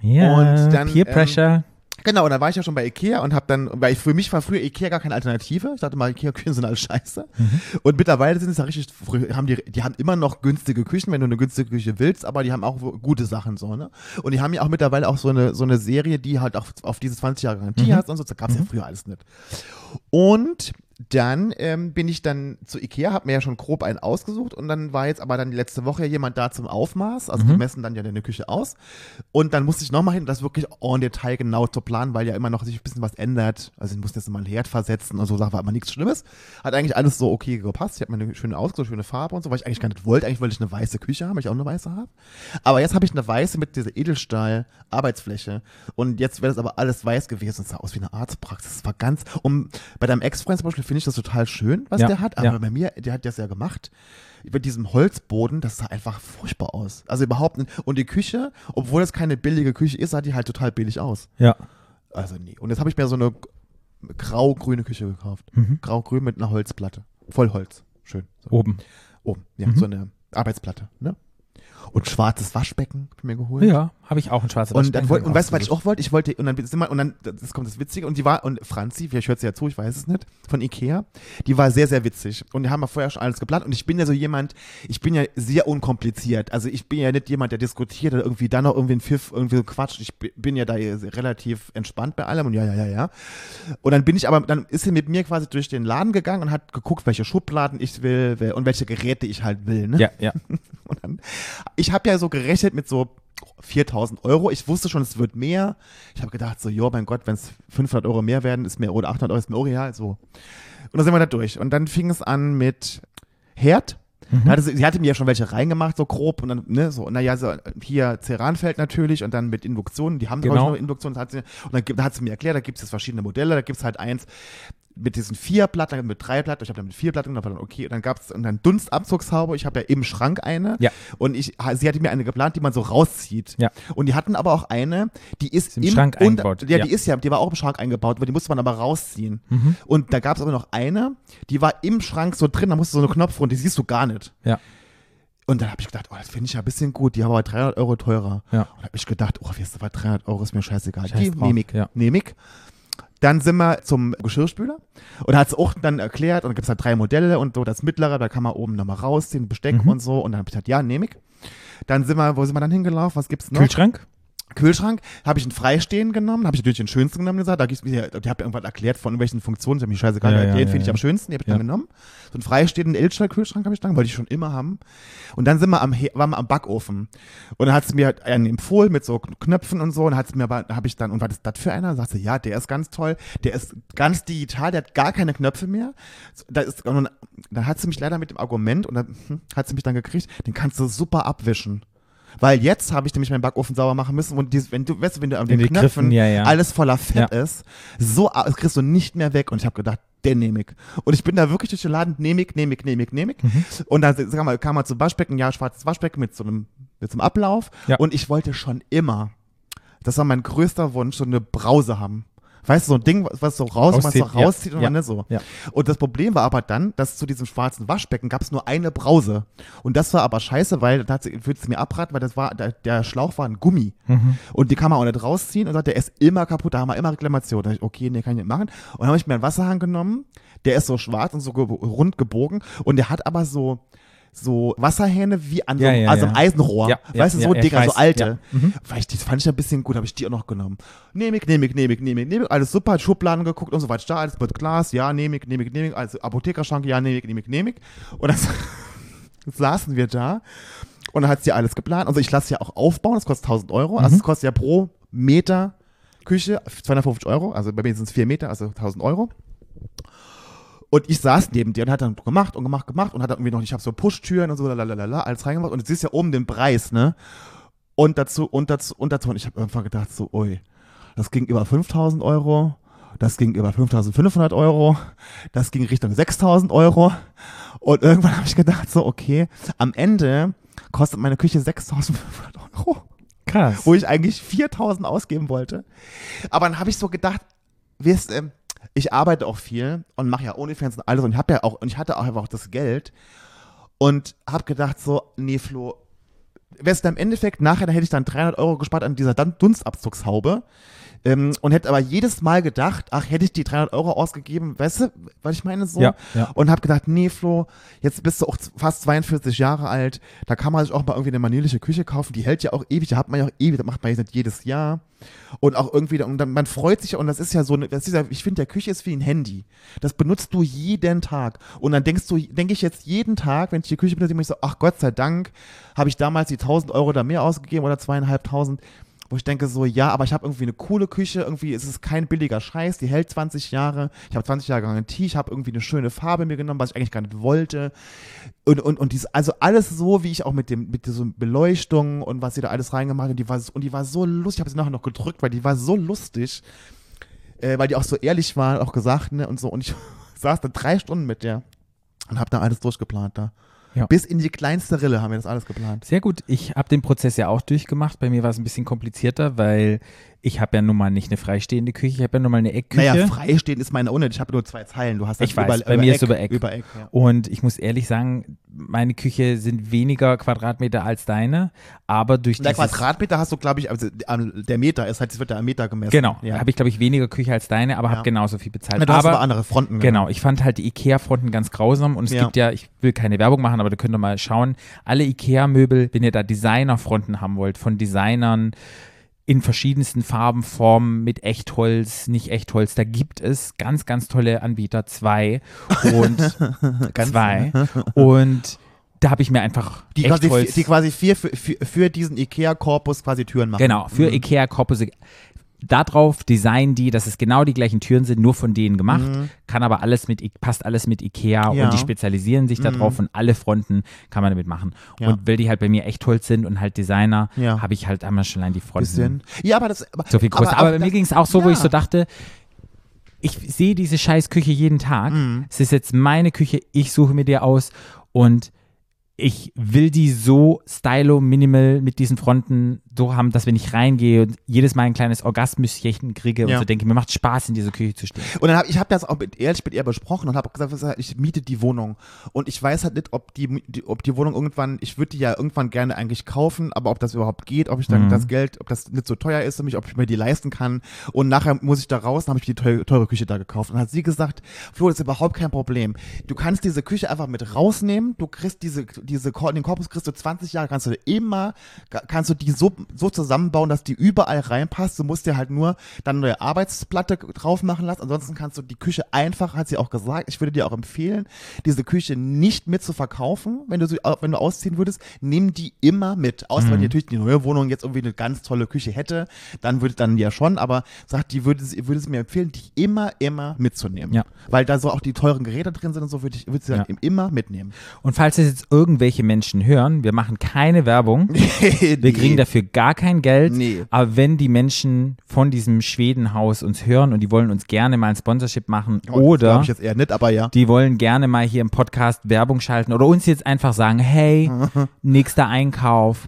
Ja, Und dann, Peer ähm, Pressure. Genau, und dann war ich ja schon bei Ikea und habe dann, weil ich, für mich war früher Ikea gar keine Alternative. Ich dachte mal, Ikea-Küchen sind alles scheiße. Und mittlerweile sind es ja richtig, haben die, die haben immer noch günstige Küchen, wenn du eine günstige Küche willst, aber die haben auch gute Sachen so, ne? Und die haben ja auch mittlerweile auch so eine, so eine Serie, die halt auch auf diese 20 Jahre Garantie Mhm. hat und so. Das gab's ja früher alles nicht. Und dann ähm, bin ich dann zu Ikea, habe mir ja schon grob einen ausgesucht und dann war jetzt aber dann letzte Woche jemand da zum Aufmaß, also die messen dann ja deine Küche aus. Und dann musste ich nochmal hin, das wirklich en Detail genau zu planen, weil ja immer noch sich ein bisschen was ändert, also ich musste jetzt mal einen Herd versetzen und so, Sachen war aber nichts Schlimmes, hat eigentlich alles so okay gepasst, ich habe mir eine schöne ausgesucht, schöne Farbe und so, weil ich eigentlich gar nicht wollte, eigentlich wollte ich eine weiße Küche haben, weil ich auch eine weiße habe, aber jetzt habe ich eine weiße mit dieser Edelstahl-Arbeitsfläche. Und jetzt wäre das aber alles weiß gewesen, es sah aus wie eine Arztpraxis, es war ganz, um, bei deinem Ex-Freund zum Beispiel finde ich das total schön, was Ja, der hat, aber ja. bei mir, der hat das ja gemacht, mit diesem Holzboden, das sah einfach furchtbar aus. Also überhaupt nicht. Und die Küche, obwohl es keine billige Küche ist, sah die halt total billig aus. Ja. Also nie. Und jetzt habe ich mir so eine grau-grüne Küche gekauft. Mhm. Grau-grün mit einer Holzplatte. Voll Holz. Schön. So. Oben. Oben. Ja, Mhm. so eine Arbeitsplatte. Ne? Und schwarzes Waschbecken mir geholt. Ja, habe ich auch ein schwarzes Und, dann wollt, und weißt du, was ich auch wollte? Ich wollte, und dann sind wir, und dann, das kommt das Witzige, und die war, und Franzi, vielleicht hört sie ja zu, ich weiß es nicht, von Ikea, die war sehr, sehr witzig. Und die haben wir vorher schon alles geplant. Und ich bin ja so jemand, ich bin ja sehr unkompliziert. Also ich bin ja nicht jemand, der diskutiert oder irgendwie dann noch irgendwie ein Pfiff, irgendwie so quatscht. Ich bi- bin ja da relativ entspannt bei allem und ja, ja, ja, ja. Und dann bin ich aber, dann ist sie mit mir quasi durch den Laden gegangen und hat geguckt, welche Schubladen ich will und welche Geräte ich halt will. Ne? Ja, ja. Und dann, ich habe ja so gerechnet mit so 4000 Euro. Ich wusste schon, es wird mehr. Ich habe gedacht, so, jo, mein Gott, wenn es 500 Euro mehr werden, ist mir, oder 800 Euro ist mir auch real, so. Und dann sind wir da durch. Und dann fing es an mit Herd. Da hatte sie, sie hatte mir ja schon welche reingemacht, so grob, und dann, ne, so, naja, so, hier Ceranfeld natürlich und dann mit Induktion, die haben Genau. ich, noch Induktion, das hat sie, und dann, da hat sie mir erklärt, da gibt es jetzt verschiedene Modelle, da gibt es halt eins mit diesen vier dann mit drei Platten, ich habe dann mit vier Platten, und dann war dann okay, und dann gab es dann Dunstabzugshaube, ich habe ja im Schrank eine, Ja. und ich, sie hatte mir eine geplant, die man so rauszieht. Ja. Und die hatten aber auch eine, die ist, im Schrank und- eingebaut, Ja, ja. die ist ja, die war auch im Schrank eingebaut, aber die musste man aber rausziehen. Mhm. Und da gab es aber noch eine, die war im Schrank so drin, da musste so eine Knopf und die siehst du gar nicht. Ja. Und dann habe ich gedacht, oh, das finde ich ja ein bisschen gut, die haben aber 300 Euro teurer. Ja. Und habe ich gedacht, oh, weißt du was, 300 Euro ist mir scheißegal. Scheiß die nehme ich, ja. nehme ich. Dann sind wir zum Geschirrspüler und hat es auch dann erklärt und gibt es halt drei Modelle und so das mittlere, da kann man oben nochmal rausziehen, Besteck Mhm. und so und dann habe ich gesagt, ja, nehme ich. Dann sind wir, wo sind wir dann hingelaufen, was gibt's noch? Kühlschrank? Kühlschrank habe ich einen Freistehen genommen, habe ich natürlich den schönsten genommen gesagt. Da gibt's mir, die habe irgendwas erklärt von welchen Funktionen, ich habe mich scheißegal, Ja, ja, den ja, finde ich am schönsten, den habe ich Ja. dann genommen. So einen freistehenden Elster-Kühlschrank habe ich dann, wollte ich schon immer haben. Und dann sind wir am, waren wir am Backofen. Und dann hat es mir einen empfohlen mit so Knöpfen und so. Und hat es mir aber, habe ich dann, und was ist das für einer? Sagte, ja, der ist ganz toll. Der ist ganz digital, der hat gar keine Knöpfe mehr. Da ist, und dann, dann hat sie mich leider mit dem Argument, und dann hm, hat sie mich dann gekriegt, den kannst du super abwischen. Weil jetzt habe ich nämlich meinen Backofen sauber machen müssen und dieses, wenn du, weißt du, wenn du an den den Knöpfen Griffen, ja, ja. alles voller Fett Ja. ist, so a- das kriegst du nicht mehr weg. Und ich habe gedacht, den nehme ich. Und ich bin da wirklich durch den Laden, nehme ich, nehme ich, nehme ich, nehme ich. Mhm. Und dann sag mal, kam mal zum Waschbecken, ja, schwarzes Waschbecken mit so einem, mit so einem Ablauf. Und ich wollte schon immer, das war mein größter Wunsch, so eine Brause haben. Weißt du, so ein Ding, was so raus, was so Rauszieht, ja. und Ja. man ne, so. Ja. Und das Problem war aber dann, dass zu diesem schwarzen Waschbecken gab es nur eine Brause. Und das war aber scheiße, weil da würde es mir abraten, weil das war, der, der Schlauch war ein Gummi. Mhm. Und die kann man auch nicht rausziehen und sagt, der ist immer kaputt, da haben wir immer Reklamation. Da ich, okay, nee, kann ich nicht machen. Und dann habe ich mir einen Wasserhahn genommen, der ist so schwarz und so rund gebogen und der hat aber so so Wasserhähne wie an so Ja, einem, ja, also einem Eisenrohr. Weißt du, so Dinger, so weiß, alte. ja. Mhm. Weil ich, die fand ich ein bisschen gut, habe ich die auch noch genommen. Nehme ich, nehme ich, nehme ich, nehme ich, nehme ich, alles super, Schubladen geguckt und so weiter, da alles mit Glas, ja, nehme ich, nehme ich, nehme ich, also Apothekerschrank, ja, nehme ich, nehme ich, nehme ich. Und dann saßen wir da und dann hat sie alles geplant. Also ich lasse ja auch aufbauen, das kostet 1000 Euro. Also es kostet ja pro Meter Küche 250 Euro, also bei mir sind es 4 Meter, also 1000 Euro. Und ich saß neben dir und hat dann gemacht und gemacht, gemacht und hat dann irgendwie noch, ich habe so Pushtüren und so, lalalala, alles reingemacht. Und jetzt siehst du ja oben den Preis, ne? Und dazu, und dazu, und dazu. Und ich habe irgendwann gedacht, so, ui, das ging über 5000 Euro, das ging über 5500 Euro, das ging Richtung 6000 Euro. Und irgendwann habe ich gedacht, so, okay, am Ende kostet meine Küche 6500 Euro Krass. wo ich eigentlich 4000 ausgeben wollte. Aber dann habe ich so gedacht, wisst ihr, ich arbeite auch viel und mache ja OnlyFans und alles und ich habe ja auch und ich hatte auch einfach auch das Geld und habe gedacht so, nee Flo, wärst du im Endeffekt nachher, da hätte ich dann 300 Euro gespart an dieser Dun- Dunstabzugshaube ähm, und hätte aber jedes Mal gedacht, ach, hätte ich die 300 Euro ausgegeben, weißt du, was ich meine so? Ja, ja. Und habe gedacht, nee Flo, jetzt bist du auch fast 42 Jahre alt, da kann man sich auch mal irgendwie eine manierliche Küche kaufen, die hält ja auch ewig, da hat man ja auch ewig, das macht man jetzt nicht jedes Jahr. Und auch irgendwie, und dann, man freut sich ja, und das ist ja so, eine, das ist ja, ich finde, der Küche ist wie ein Handy. Das benutzt du jeden Tag. Und dann denkst du, denke ich jetzt jeden Tag, wenn ich die Küche benutze, denke ich so, ach Gott sei Dank, habe ich damals die 1000 Euro da mehr ausgegeben oder zweieinhalbtausend. Wo ich denke so, ja, aber ich habe irgendwie eine coole Küche, irgendwie ist es kein billiger Scheiß, die hält 20 Jahre, ich habe 20 Jahre Garantie, ich habe irgendwie eine schöne Farbe mir genommen, was ich eigentlich gar nicht wollte. Und, und, und dies, also alles so, wie ich auch mit dem, mit dieser Beleuchtung und was sie da alles reingemacht hat, die war, und die war so lustig, ich habe sie nachher noch gedrückt, weil die war so lustig, äh, weil die auch so ehrlich war, auch gesagt, ne, und so, und ich saß da drei Stunden mit der und habe da alles durchgeplant da. Ja. Bis in die kleinste Rille haben wir das alles geplant. Sehr gut. Ich habe den Prozess ja auch durchgemacht. Bei mir war es ein bisschen komplizierter, weil ich habe ja nun mal nicht eine freistehende Küche, ich habe ja nun mal eine Eckküche. Naja, freistehen ist meine ohne. Ich habe nur zwei Zeilen. Du hast das Ich weiß, bei mir ist über Eck. Über Eck ja. Und ich muss ehrlich sagen, meine Küche sind weniger Quadratmeter als deine, aber durch Der dieses Quadratmeter hast du, glaube ich, also der Meter ist halt, es wird ja am Meter gemessen. Genau, Ja. habe ich glaube ich weniger Küche als deine, aber Ja. habe genauso viel bezahlt. Na, du hast aber aber andere Fronten. Genau, ich fand halt die IKEA-Fronten ganz grausam und es gibt ja, ich will keine Werbung machen, aber da könnt ihr mal schauen, alle IKEA-Möbel, wenn ihr da Designer-Fronten haben wollt, von Designern in verschiedensten Farben, Formen, mit Echtholz, nicht Echtholz, da gibt es ganz, ganz tolle Anbieter, zwei und zwei und da habe ich mir einfach Die quasi, Echtholz, die quasi vier für, für, für diesen Ikea-Korpus quasi Türen machen. Genau, für Mhm. IKEA Korpus. Darauf designen die, dass es genau die gleichen Türen sind, nur von denen gemacht. Kann aber alles mit, passt alles mit IKEA Mhm. Ja. und die spezialisieren sich darauf und alle Fronten kann man damit machen. Ja. Und weil die halt bei mir echt Holz sind und halt Designer, Ja. habe ich halt einmal schon allein die Fronten Bisschen. Ja, aber das. Aber, so viel größer. Aber, bei mir ging es auch so, wo ich so dachte, ich sehe diese scheiß Küche jeden Tag. Mhm. Es ist jetzt meine Küche, ich suche mir die aus und ich will die so stylo minimal mit diesen Fronten so haben, dass wenn ich reingehe und jedes Mal ein kleines Orgasmuschen kriege und Ja. so denke, mir macht Spaß in dieser Küche zu stehen. Und dann hab, ich habe das auch mit, ehrlich mit ihr besprochen und habe gesagt, ich miete die Wohnung. Und ich weiß halt nicht, ob die, die, ob die Wohnung irgendwann, ich würde die ja irgendwann gerne eigentlich kaufen, aber ob das überhaupt geht, ob ich dann Mhm. das Geld, ob das nicht so teuer ist für mich, ob ich mir die leisten kann. Und nachher muss ich da raus, dann habe ich die teure, teure Küche da gekauft. Und hat sie gesagt, Flo, das ist überhaupt kein Problem. Du kannst diese Küche einfach mit rausnehmen, du kriegst diese, diese, den Korpus kriegst du 20 Jahre, kannst du immer, kannst du die so, so zusammenbauen, dass die überall reinpasst. Du musst dir halt nur dann eine neue Arbeitsplatte drauf machen lassen. Ansonsten kannst du die Küche einfach, hat sie auch gesagt, ich würde dir auch empfehlen, diese Küche nicht mit zu verkaufen, wenn du, sie, wenn du ausziehen würdest, nimm die immer mit. Außer Mhm. wenn natürlich die neue Wohnung jetzt irgendwie eine ganz tolle Küche hätte, dann würde dann ja schon, aber sagt, die würde, sie- würde es mir empfehlen, die immer, immer mitzunehmen. Ja. Weil da so auch die teuren Geräte drin sind und so, würde ich, würde sie Ja. halt immer mitnehmen. Und falls es jetzt irgendwelche Menschen hören, wir machen keine Werbung, wir kriegen dafür gar kein Geld, Nee. aber wenn die Menschen von diesem Schwedenhaus uns hören und die wollen uns gerne mal ein Sponsorship machen oder Glaube ich jetzt eher nicht, aber ja. die wollen gerne mal hier im Podcast Werbung schalten oder uns jetzt einfach sagen, hey, nächster Einkauf,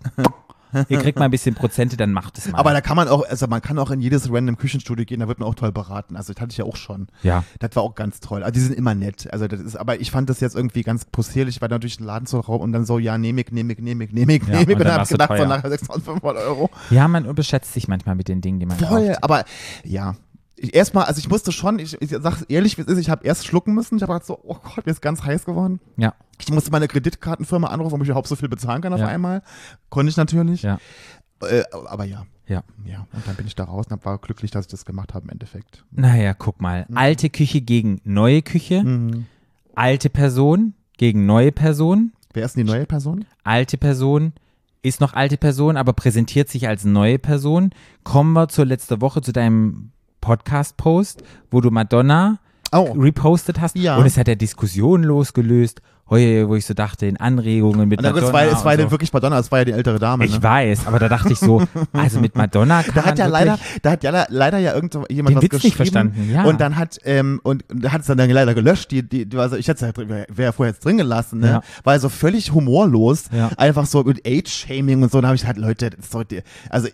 ihr kriegt mal ein bisschen Prozente, dann macht es mal. Aber da kann man auch, also man kann auch in jedes random Küchenstudio gehen, da wird man auch toll beraten. Also das hatte ich ja auch schon. ja. Das war auch ganz toll. Also die sind immer nett. Also das ist, aber ich fand das jetzt irgendwie ganz possierlich, weil durch den Laden zu rauben und dann so, ja, nehm ich, nehm ich, nehm ich, nehm ich, Ja, nehm ich. und Und dann hab ich gedacht, so nachher 6500 Euro. ja, man überschätzt sich manchmal mit den Dingen, die man Voll, kauft. aber ja. Ich, erstmal, also ich musste schon, ich, ich sag's ehrlich, wie es ist, ich habe erst schlucken müssen. Ich habe gedacht so, oh Gott, mir ist ganz heiß geworden. Ja, Ich musste meine Kreditkartenfirma anrufen, ob ich überhaupt so viel bezahlen kann auf Ja. einmal. Konnte ich natürlich. ja, Äh, aber ja. ja. Ja, und dann bin ich da raus und war glücklich, dass ich das gemacht habe im Endeffekt. Naja, guck mal. Alte Küche gegen neue Küche. Mhm. Alte Person gegen neue Person. Wer ist denn die neue Person? Alte Person ist noch alte Person, aber präsentiert sich als neue Person. Kommen wir zur letzten Woche zu deinem Podcast-Post, wo du Madonna Oh. repostet hast. Ja. Und es hat ja Diskussionen losgelöst, heu, wo ich so dachte, in Anregungen mit Und dann, Madonna. es war, es war und ja so. wirklich Madonna, es war ja die ältere Dame. Ich ne? weiß, aber da dachte ich so, also mit Madonna kann Da hat ja leider, da hat ja le- leider ja irgendjemand was Witz nicht geschrieben. verstanden, ja. Und dann hat, ähm, und da hat es dann leider gelöscht, die, die, also ich hätte es ja, wäre wär vorher jetzt drin gelassen, ne? Ja. Weil so völlig humorlos, Ja. einfach so mit Age-Shaming und so, da habe ich halt, Leute, das die, also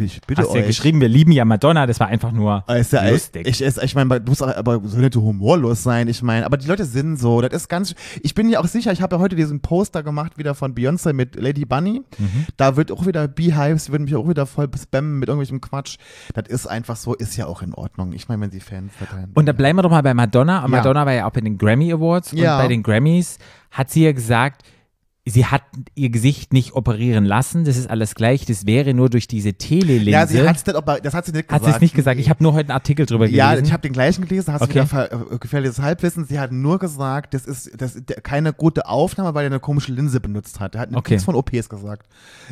ich bitte hast du ja euch. geschrieben, wir lieben ja Madonna, das war einfach nur Aber Ist ja, lustig. Ich, ich, ich meine, du musst aber soll nicht so humorlos sein. Ich meine, aber die Leute sind so. Das ist ganz. Ich bin ja auch sicher. Ich habe ja heute diesen Poster gemacht wieder von Beyoncé mit Lady Bunny. Mhm. Da wird auch wieder Beehives würden mich auch wieder voll spammen mit irgendwelchem Quatsch. Das ist einfach so. Ist ja auch in Ordnung. Ich meine, wenn sie Fans verteilen. Und da bleiben wir doch mal bei Madonna. Und Ja. Madonna war ja auch bei den Grammy Awards. Ja. Und bei den Grammys hat sie ja gesagt, sie hat ihr Gesicht nicht operieren lassen. Das ist alles gleich. Das wäre nur durch diese Telelinse. ja, sie hat's nicht, aber das hat sie nicht hat gesagt. sie es nicht gesagt. Ich habe nur heute einen Artikel drüber Ja, gelesen. ich habe den gleichen gelesen, da hast Okay. du wieder äh, gefährliches Halbwissen. Sie hat nur gesagt, das ist, das ist keine gute Aufnahme, weil er eine komische Linse benutzt hat. Er hat Okay. nichts von OPs gesagt.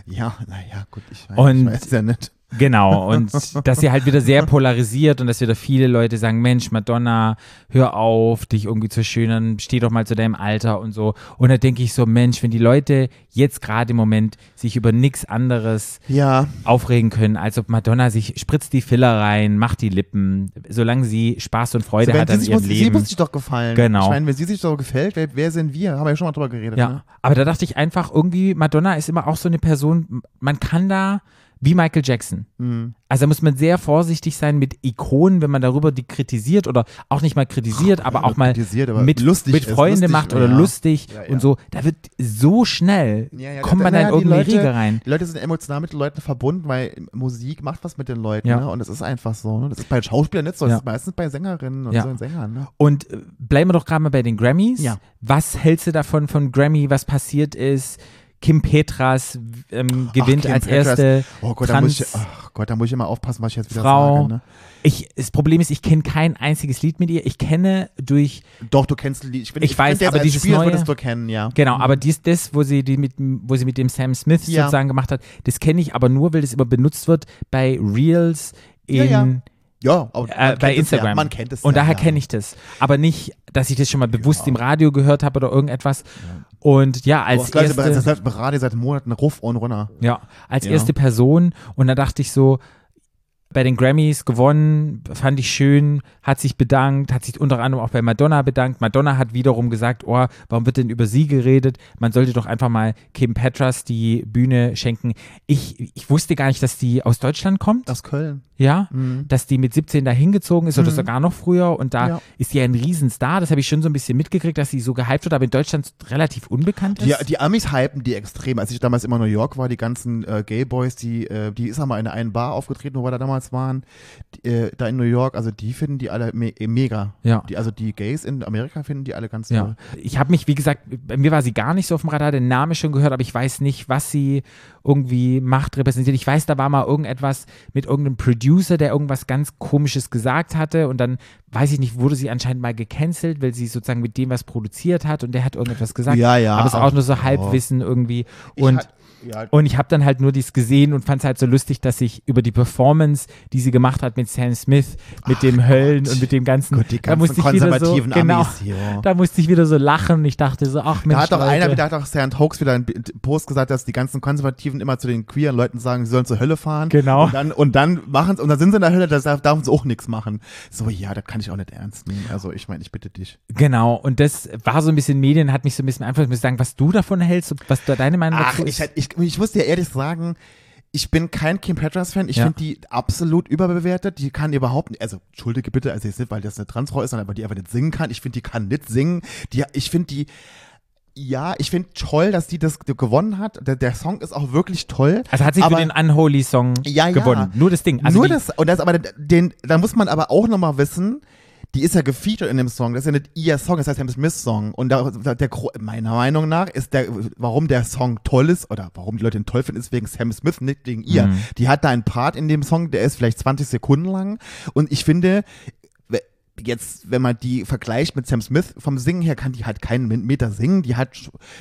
Ja, naja, gut, ich weiß, Und- ich weiß ja nicht. Genau, und dass sie halt wieder sehr polarisiert und dass wieder viele Leute sagen, Mensch, Madonna, hör auf, dich irgendwie zu schönern, steh doch mal zu deinem Alter und so. Und da denke ich so, Mensch, wenn die Leute jetzt gerade im Moment sich über nichts anderes Ja, aufregen können, als ob Madonna sich spritzt die Filler rein, macht die Lippen, solange sie Spaß und Freude wenn hat sie, an ihrem muss, sie Leben. muss sich doch gefallen. Genau. Ich meine, wenn sie sich doch gefällt, wer, wer sind wir? Haben wir ja schon mal drüber geredet. Ja, Ne? aber da dachte ich einfach, irgendwie, Madonna ist immer auch so eine Person, man kann da wie Michael Jackson. Mhm. Also da muss man sehr vorsichtig sein mit Ikonen, wenn man darüber die kritisiert oder auch nicht mal kritisiert, aber auch mal aber mit, lustig mit Freunde macht oder ja. lustig Ja, ja. und so. Da wird so schnell, kommt da- man dann naja, in irgendeine Leute- Riege rein. Die Leute sind emotional mit den Leuten verbunden, weil Musik macht was mit den Leuten, Ja. ne? Und das ist einfach so, ne? Das ist bei Schauspielern nicht so, das ist meistens bei Sängerinnen und so Sängern, ne? Und äh, bleiben wir doch gerade mal bei den Grammys. Ja. Was hältst du davon von Grammy, was passiert ist? Kim Petras ähm, gewinnt Kim als Petras. erste Oh Gott, da muss Trans ich, ach Gott, da muss ich immer aufpassen, was ich jetzt wieder Frau. sage, ne? Ich, das Problem ist, ich kenne kein einziges Lied mit ihr. Ich kenne durch, Doch, du kennst die, ich, find, Ich weiß, aber dieses Spieler neue- würdest du kennen, ja. genau, aber dies, das, wo sie, die mit, wo sie mit dem Sam Smith Ja. sozusagen gemacht hat, das kenne ich aber nur, weil das immer benutzt wird bei Reels in, ja. Ja, aber man äh, bei Instagram. Ja, man kennt es Und ja, daher ja. kenne ich das. Aber nicht, dass ich das schon mal bewusst im Radio gehört habe oder irgendetwas. Und ja, Aber als das Gleiche, erste, das läuft gerade seit Monaten Ruf und runter. ja, als Ja. erste Person. Und da dachte ich so, bei den Grammys gewonnen, fand ich schön, hat sich bedankt, hat sich unter anderem auch bei Madonna bedankt. Madonna hat wiederum gesagt, oh, warum wird denn über sie geredet? Man sollte doch einfach mal Kim Petras die Bühne schenken. Ich, ich wusste gar nicht, dass die aus Deutschland kommt, Aus Köln. Ja, Mhm. dass die mit 17 da hingezogen ist oder Mhm. sogar noch früher und da Ja. ist die ein Riesenstar. Das habe ich schon so ein bisschen mitgekriegt, dass sie so gehypt wird, aber in Deutschland relativ unbekannt Die, ist. die Amis hypen die extrem. Als ich damals immer in New York war, die ganzen äh, Gay Boys, die, äh, die ist einmal in einer Bar aufgetreten, wo wir da damals waren, die, äh, da in New York, also die finden die alle me mega. Ja. Die, also die Gays in Amerika finden die alle ganz Ja, toll. ich habe mich, wie gesagt, bei mir war sie gar nicht so auf dem Radar, den Namen schon gehört, aber ich weiß nicht, was sie irgendwie macht, repräsentiert. Ich weiß, da war mal irgendetwas mit irgendeinem Producer, der irgendwas ganz Komisches gesagt hatte und dann, weiß ich nicht, wurde sie anscheinend mal gecancelt, weil sie sozusagen mit dem was produziert hat und der hat irgendetwas gesagt. Ja, ja, Aber es ist auch nur so oh. Halbwissen irgendwie. Ich Und hat- ja, und ich habe dann halt nur dies gesehen und fand es halt so lustig, dass ich über die Performance, die sie gemacht hat mit Sam Smith, mit dem Höllen Gott. und mit dem ganzen, Gott, die da ganzen musste ich wieder so, konservativen genau, Amis da musste ich wieder so lachen und ich dachte so, ach Mensch, Da hat doch einer, Leute. da hat doch Sand Hoax wieder einen Post gesagt, dass die ganzen Konservativen immer zu den queeren Leuten sagen, sie sollen zur Hölle fahren. Genau. Und dann, und dann machen und dann sind sie in der Hölle, da darf- sie auch nichts machen. So, ja, das kann ich auch nicht ernst nehmen. Also, ich meine, ich bitte dich. Genau, und das war so ein bisschen Medien, hat mich so ein bisschen einfach, ich muss sagen, was du davon hältst, was da deine Meinung Ach, dazu ist. ich, halt- ich, ich muss dir ehrlich sagen, ich bin kein Kim Petras-Fan. Ich Ja. finde die absolut überbewertet. Die kann überhaupt nicht, also entschuldige bitte, also jetzt nicht, weil das eine Transfrau ist, sondern weil die einfach nicht singen kann. Ich finde, die kann nicht singen. Die, ich finde die, ja, ich finde toll, dass die das gewonnen hat. Der, der Song ist auch wirklich toll. also hat sie aber- für den Unholy Song Ja, ja. gewonnen. Nur das Ding. Also Nur das, und das aber, den, da muss man aber auch nochmal wissen, die ist ja gefeatured in dem Song. Das ist ja nicht ihr Song, das heißt Sam Smith Song. Und da, der, meiner Meinung nach ist der, warum der Song toll ist oder warum die Leute ihn toll finden, ist wegen Sam Smith, nicht wegen ihr. Mhm. Die hat da einen Part in dem Song, der ist vielleicht 20 Sekunden lang. Und ich finde, jetzt, wenn man die vergleicht mit Sam Smith vom Singen her, kann die halt keinen Meter singen. Die hat,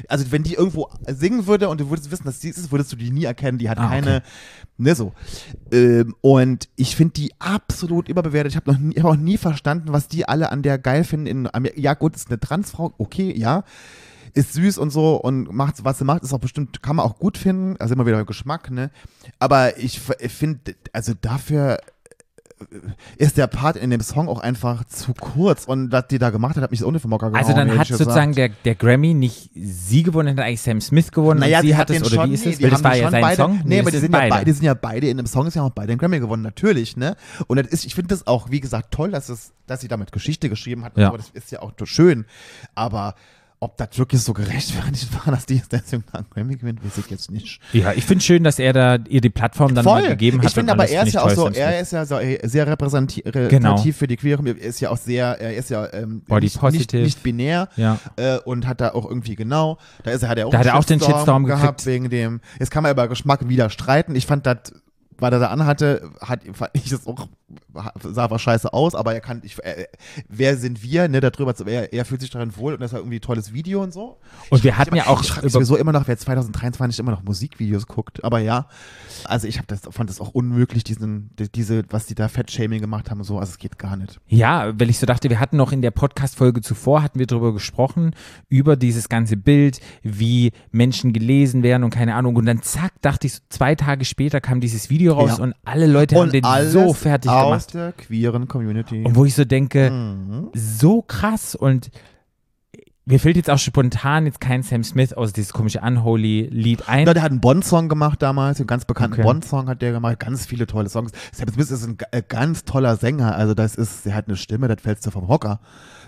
also wenn die irgendwo singen würde und du würdest wissen, dass sie es ist, würdest du die nie erkennen. Die hat Ah, okay. keine, ne, so. Ähm, und ich finde die absolut überbewertet. Ich habe noch nie, ich hab auch nie verstanden, was die alle an der geil finden in Amerika. Ja, gut, ist eine Transfrau, okay, ja. Ist süß und so und macht, was sie macht, ist auch bestimmt, kann man auch gut finden. Also immer wieder Geschmack, ne? Aber ich, ich finde, also dafür ist der Part in dem Song auch einfach zu kurz und was die da gemacht hat, hat mich so nicht vom Mocker gehauen. also dann hat sozusagen der, der Grammy nicht sie gewonnen, hat eigentlich Sam Smith gewonnen Naja, sie die hat es, oder schon, wie ist nee, es? Weil das haben war ja sein beide, Song. Nee, aber das die sind sind, ja beide, die sind ja beide in dem Song, ist ja auch beide den Grammy gewonnen, natürlich, ne? Und das ist, ich finde das auch, wie gesagt, toll, dass es, dass sie damit Geschichte geschrieben hat, Ja. so, das ist ja auch schön. Aber ob das wirklich so gerechtfertigt war, dass die deswegen einen Grammy gewinnt, weiß ich jetzt nicht. Ja, ich finde schön, dass er da ihr die Plattform dann mal gegeben hat. Ich finde aber, er ist ja auch so, er ist ja so äh, sehr repräsentativ Genau. für die Queere, er ist ja auch sehr, er ist ja ähm, Body nicht, nicht, nicht binär Ja. äh, und hat da auch irgendwie genau, da ist er, hat er auch, Da hat er auch den Shitstorm gehabt gekriegt. wegen dem, jetzt kann man über Geschmack wieder streiten, ich fand das, weil er da anhatte, hat, fand ich das auch, sah aber scheiße aus, aber er kann, ich, äh, wer sind wir, ne, darüber zu, er, er fühlt sich darin wohl und das war irgendwie ein tolles Video und so. Und wir hatten ja auch Ich frage sowieso immer noch, wer 2023 immer noch Musikvideos guckt. Aber ja, also ich hab das, fand das auch unmöglich, diesen, die- diese, was die da Fettshaming gemacht haben und so. Also es geht gar nicht. Ja, weil ich so dachte, wir hatten noch in der Podcast-Folge zuvor, hatten wir darüber gesprochen, über dieses ganze Bild, wie Menschen gelesen werden und keine Ahnung. Und dann zack, dachte ich, so zwei Tage später kam dieses Video raus Ja. und alle Leute haben den so fertig aus gemacht. der queeren Community. Und wo ich so denke, Mhm. so krass und mir fällt jetzt auch spontan jetzt kein Sam Smith aus dieses komische Unholy-Lied ein. Ja, der hat einen Bond-Song gemacht damals, einen ganz bekannten Okay. Bond-Song hat der gemacht, ganz viele tolle Songs. Sam Smith ist ein äh, ganz toller Sänger, also das ist, der hat eine Stimme, das fällst du vom Hocker.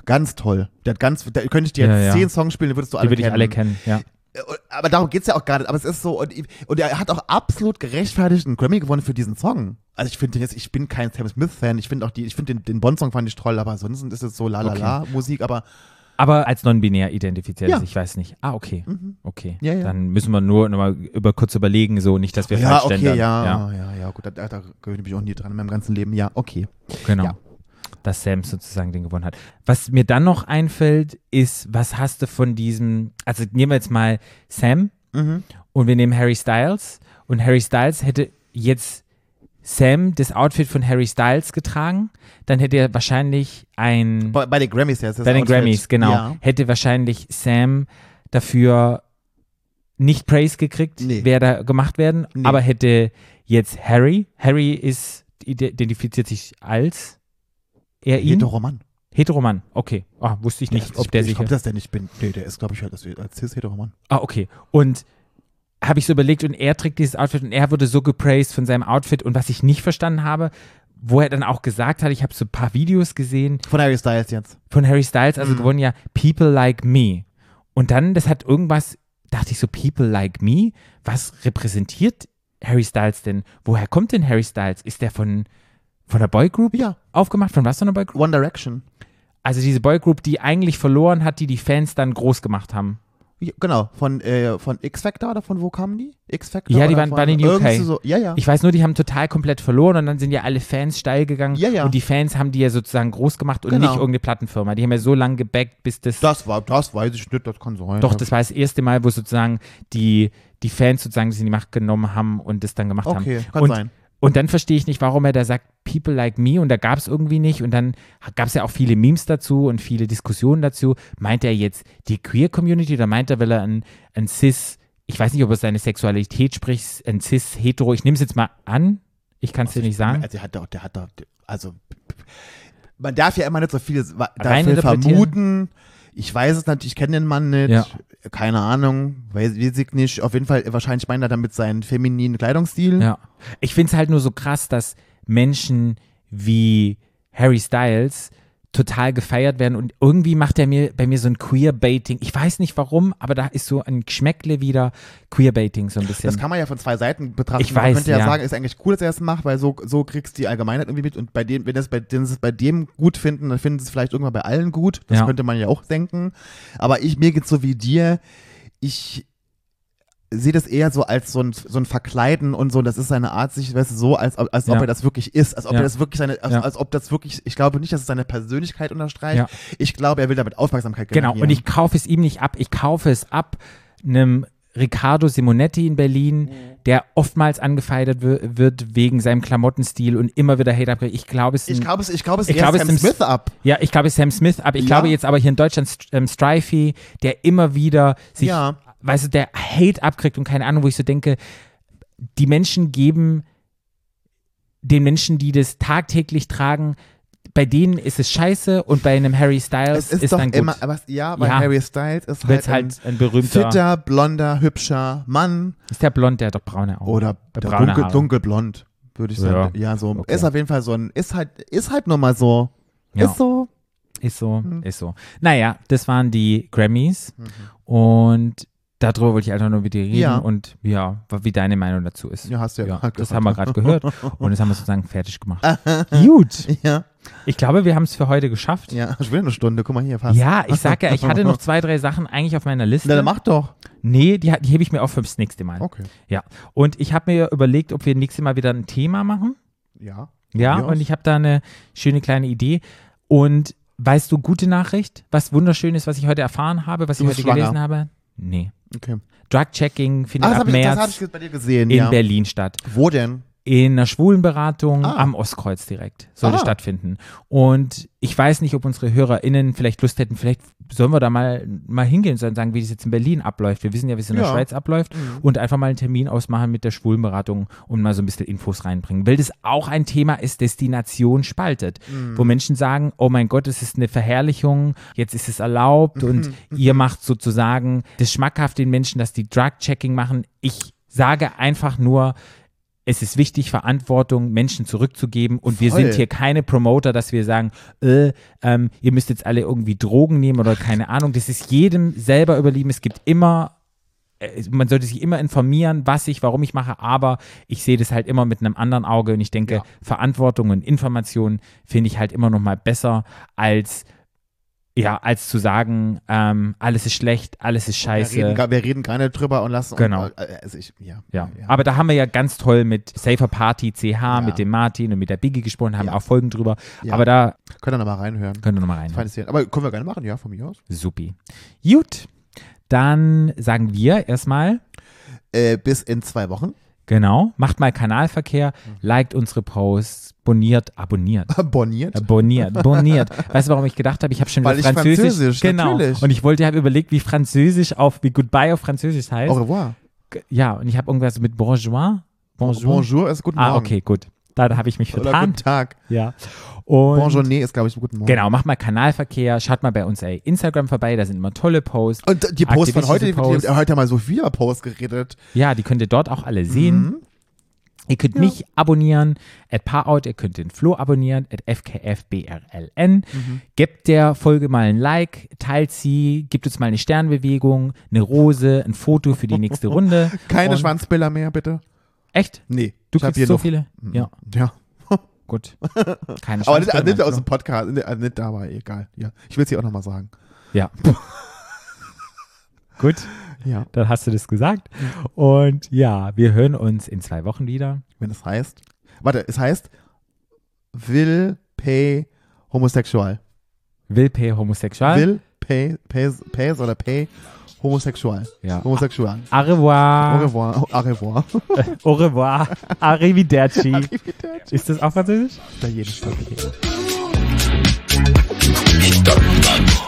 Ganz toll. Der hat ganz, da könnte ich dir Ja, jetzt ja. zehn Songs spielen, die würdest du alle die würde ich kennen. alle kennen, ja. Äh, Aber darum geht's ja auch gar nicht. Aber es ist so, und, und er hat auch absolut gerechtfertigt einen Grammy gewonnen für diesen Song. Also ich finde den jetzt, ich bin kein Sam Smith-Fan, ich finde auch die, ich finde den, den Bond-Song fand ich toll, aber sonst ist es so la la la Musik, aber Aber als non-binär identifiziert Ja. ist, ich weiß nicht. Ah, okay. Okay. Ja, ja. Dann müssen wir nur noch mal über kurz überlegen, so nicht, dass wir ja, falsch okay, ständern. ja, ja, ja, ja, gut, da, da gewöhne ich mich auch nie dran in meinem ganzen Leben. Ja, okay. Genau. Dass Sam sozusagen den gewonnen hat. Was mir dann noch einfällt, ist, was hast du von diesem, also nehmen wir jetzt mal Sam Mhm. und wir nehmen Harry Styles und Harry Styles hätte jetzt Sam das Outfit von Harry Styles getragen, dann hätte er wahrscheinlich ein Bei, bei den Grammys ja. das bei den Outfit. Grammys, genau, Ja. hätte wahrscheinlich Sam dafür nicht Praise gekriegt, Nee. wer da gemacht werden, Nee. aber hätte jetzt Harry, Harry ist identifiziert sich als er ihn Heteroman. Heteroman. Okay, ah, wusste ich nicht, ich, ob der ich sich glaube, dass der nicht bin. Nee, der ist, glaube ich, halt als, als Cis-Heteroman. Ah, okay. Und habe ich so überlegt und er trägt dieses Outfit und er wurde so gepraised von seinem Outfit und was ich nicht verstanden habe, wo er dann auch gesagt hat, ich habe so ein paar Videos gesehen Von Harry Styles jetzt. von Harry Styles, Mhm. also gewonnen ja People Like Me. Und dann, das hat irgendwas, dachte ich so, People Like Me, was repräsentiert Harry Styles denn? Woher kommt denn Harry Styles? Ist der von, von der Boygroup Ja. aufgemacht? Von was für einer Boygroup? One Direction. Also diese Boygroup, die eigentlich verloren hat, die die Fans dann groß gemacht haben. Ja, genau, von, äh, von X-Factor oder von wo kamen die? X-Factor? Ja, die waren- von, waren in UK. So, ja, ja. Ich weiß nur, die haben total komplett verloren und dann sind ja alle Fans steil gegangen. Ja, ja. Und die Fans haben die ja sozusagen groß gemacht und Genau. nicht irgendeine Plattenfirma. Die haben ja so lange gebackt, bis das. das war, das weiß ich nicht, das kann sein. doch, das war das erste Mal, wo sozusagen die, die Fans sozusagen das in die Macht genommen haben und das dann gemacht Okay, haben. kann und, sein. Und dann verstehe ich nicht, warum er da sagt, People like me und da gab es irgendwie nicht und dann gab es ja auch viele Memes dazu und viele Diskussionen dazu. Meint er jetzt die Queer-Community oder meint er, weil er ein, ein Cis, ich weiß nicht, ob er seine Sexualität spricht, ein Cis-Hetero, ich nehme es jetzt mal an, ich kann es dir nicht sagen. Also, der hat doch, der hat doch, also, man darf ja immer nicht so viel dafür vermuten. Ich weiß es natürlich, ich kenne den Mann nicht. Ja. Keine Ahnung, weiß, weiß ich nicht. Auf jeden Fall, wahrscheinlich meint er damit seinen femininen Kleidungsstil. Ja. Ich finde es halt nur so krass, dass Menschen wie Harry Styles total gefeiert werden und irgendwie macht er mir bei mir so ein Queerbaiting. Ich weiß nicht warum, aber da ist so ein Geschmäckle wieder Queerbaiting so ein bisschen. Das kann man ja von zwei Seiten betrachten. Ich man weiß, könnte ja, ja. sagen, ist eigentlich cool, dass er es macht, weil so, so kriegst du die Allgemeinheit irgendwie mit und bei dem, wenn das bei, wenn sie es bei dem gut finden, dann finden sie es vielleicht irgendwann bei allen gut. Das Ja. könnte man ja auch denken. Aber ich, mir geht's so wie dir. Ich sehe das eher so als so ein, so ein Verkleiden und so, das ist seine Art, sich, weißt du, so, als, ob- als ob Ja. er das wirklich ist, als ob Ja. er das wirklich seine, als, Ja. als ob das wirklich, ich glaube nicht, dass es seine Persönlichkeit unterstreicht. Ja. Ich glaube, er will damit Aufmerksamkeit genau, generieren. und ich kaufe es ihm nicht ab. Ich kaufe es ab einem Riccardo Simonetti in Berlin, der oftmals angefeindet wi- wird wegen seinem Klamottenstil und immer wieder Hate abkriegt. Ich glaube, es ist ich glaube, es, ich glaube, es Ich glaube, es Sam Smith ab. Ja, ich glaube Sam Smith, aber ich Ja. glaube jetzt aber hier in Deutschland ähm, Strifey, der immer wieder sich, Ja. Weißt du, der Hate abkriegt und keine Ahnung, wo ich so denke, die Menschen geben den Menschen, die das tagtäglich tragen, bei denen ist es scheiße und bei einem Harry Styles Es ist, ist, dann gut. immer, aber ja, bei Ja. Harry Styles ist halt, halt ein ein berühmter. fitter, blonder, hübscher Mann Ist der blond, der hat doch braune Augen. oder braune dunkel, Haare. dunkelblond, würde ich sagen. Ja, so okay. ist auf jeden Fall so ein, ist halt, ist halt nur mal so, Ja. ist so. Ist so, Mhm. ist so. Naja, das waren die Grammys und darüber wollte ich einfach nur mit dir reden Ja. und ja, wie deine Meinung dazu ist. Ja, hast du ja, Ja, das haben wir gerade gehört und das haben wir sozusagen fertig gemacht. Gut. Ja, Ich glaube, wir haben es für heute geschafft. ja, ich will eine Stunde, guck mal hier, fast. Ja, ich sag ja, ich hatte noch zwei, drei Sachen eigentlich auf meiner Liste. Na, dann mach doch. nee, die, die hebe ich mir auf fürs nächste Mal. Okay. Ja. Und ich habe mir überlegt, ob wir nächstes Mal wieder ein Thema machen. Ja. Ja, und ich habe da eine schöne kleine Idee. Und weißt du, gute Nachricht, was wunderschön ist, was ich heute erfahren habe, was Du ich heute gelesen schwanger. habe? Nee. Okay. Drug-Checking Ah, findet das ab ich, März ich bei dir gesehen, in ja. Berlin statt. Wo denn? In einer Schwulenberatung Ah. am Ostkreuz direkt. Sollte Ah. stattfinden. Und ich weiß nicht, ob unsere HörerInnen vielleicht Lust hätten, vielleicht sollen wir da mal, mal hingehen und sagen, wie das jetzt in Berlin abläuft. Wir wissen ja, wie es in der Ja. Schweiz abläuft und einfach mal einen Termin ausmachen mit der Schwulenberatung und mal so ein bisschen Infos reinbringen. Weil das auch ein Thema ist, das die Nation spaltet. Wo Menschen sagen, oh mein Gott, es ist eine Verherrlichung, jetzt ist es erlaubt und ihr macht sozusagen das schmackhaft den Menschen, dass die Drug-Checking machen. Ich sage einfach nur, es ist wichtig, Verantwortung Menschen zurückzugeben und wir Voll. sind hier keine Promoter, dass wir sagen, äh, ähm, ihr müsst jetzt alle irgendwie Drogen nehmen oder keine Ahnung. Das ist jedem selber überlieben. Es gibt immer, äh, man sollte sich immer informieren, was ich, warum ich mache, aber ich sehe das halt immer mit einem anderen Auge und ich denke, Ja. Verantwortung und Information finde ich halt immer noch mal besser als ja, als zu sagen, ähm, alles ist schlecht, alles ist scheiße. Wir reden, wir reden gar nicht drüber und lassen. Genau. Und, äh, also ich, ja. Ja. aber da haben wir ja ganz toll mit Safer Party CH, mit dem Martin und mit der Biggie gesprochen, haben Ja. auch Folgen drüber. Ja. Aber da Können wir nochmal reinhören. könnt ihr nochmal rein. Feines. Aber können wir gerne machen, ja, von mir aus. Supi. Gut, dann sagen wir erstmal, Äh, bis in zwei Wochen. genau, macht mal Kanalverkehr, liked unsere Posts, boniert, abonniert. Boniert. Äh, Boniert, boniert. Weißt du, warum ich gedacht habe? Ich habe schon Weil wieder ich Französisch. Französisch, genau. natürlich. Und ich wollte, habe überlegt, wie Französisch auf, wie Goodbye auf Französisch heißt. Au revoir. Ja, und ich habe irgendwas mit Bonjour. Bonjour. Bonjour ist guten Morgen. Ah, okay, gut. Da habe ich mich Oder vertan. guten Tag. Ja. Und Bonjourné ist, glaube ich, guten Morgen. Genau, macht mal Kanalverkehr, schaut mal bei uns ey, Instagram vorbei, da sind immer tolle Posts. Und die Post von heute, die, Posts. die, heute haben wir so viele Posts geredet. Ja, die könnt ihr dort auch alle sehen. Mhm. Ihr könnt mich abonnieren, at Parout, ihr könnt den Flo abonnieren, at FKFBRLN. Mhm. Gebt der Folge mal ein Like, teilt sie, gibt uns mal eine Sternbewegung, eine Rose, ein Foto für die nächste Runde. Keine Und- Schwanzbilder mehr, bitte. Echt? Nee. Du kriegst so noch. viele? Ja, Ja. gut. Keine Aber nicht, nicht aus dem Podcast, nicht, nicht dabei, egal. Ja. Ich will es hier auch nochmal sagen. Ja. gut. Ja. Dann hast du das gesagt. Und ja, wir hören uns in zwei Wochen wieder. Wenn es heißt. Warte, es heißt will pay homosexual. Will P homosexual. Will pay, pay, pays oder pay homosexual. Ja. Homosexual. Au revoir. Au revoir. Au revoir. Au revoir. Arrivederci. Ist das auch französisch? Bei jedem Stück. Stadtland.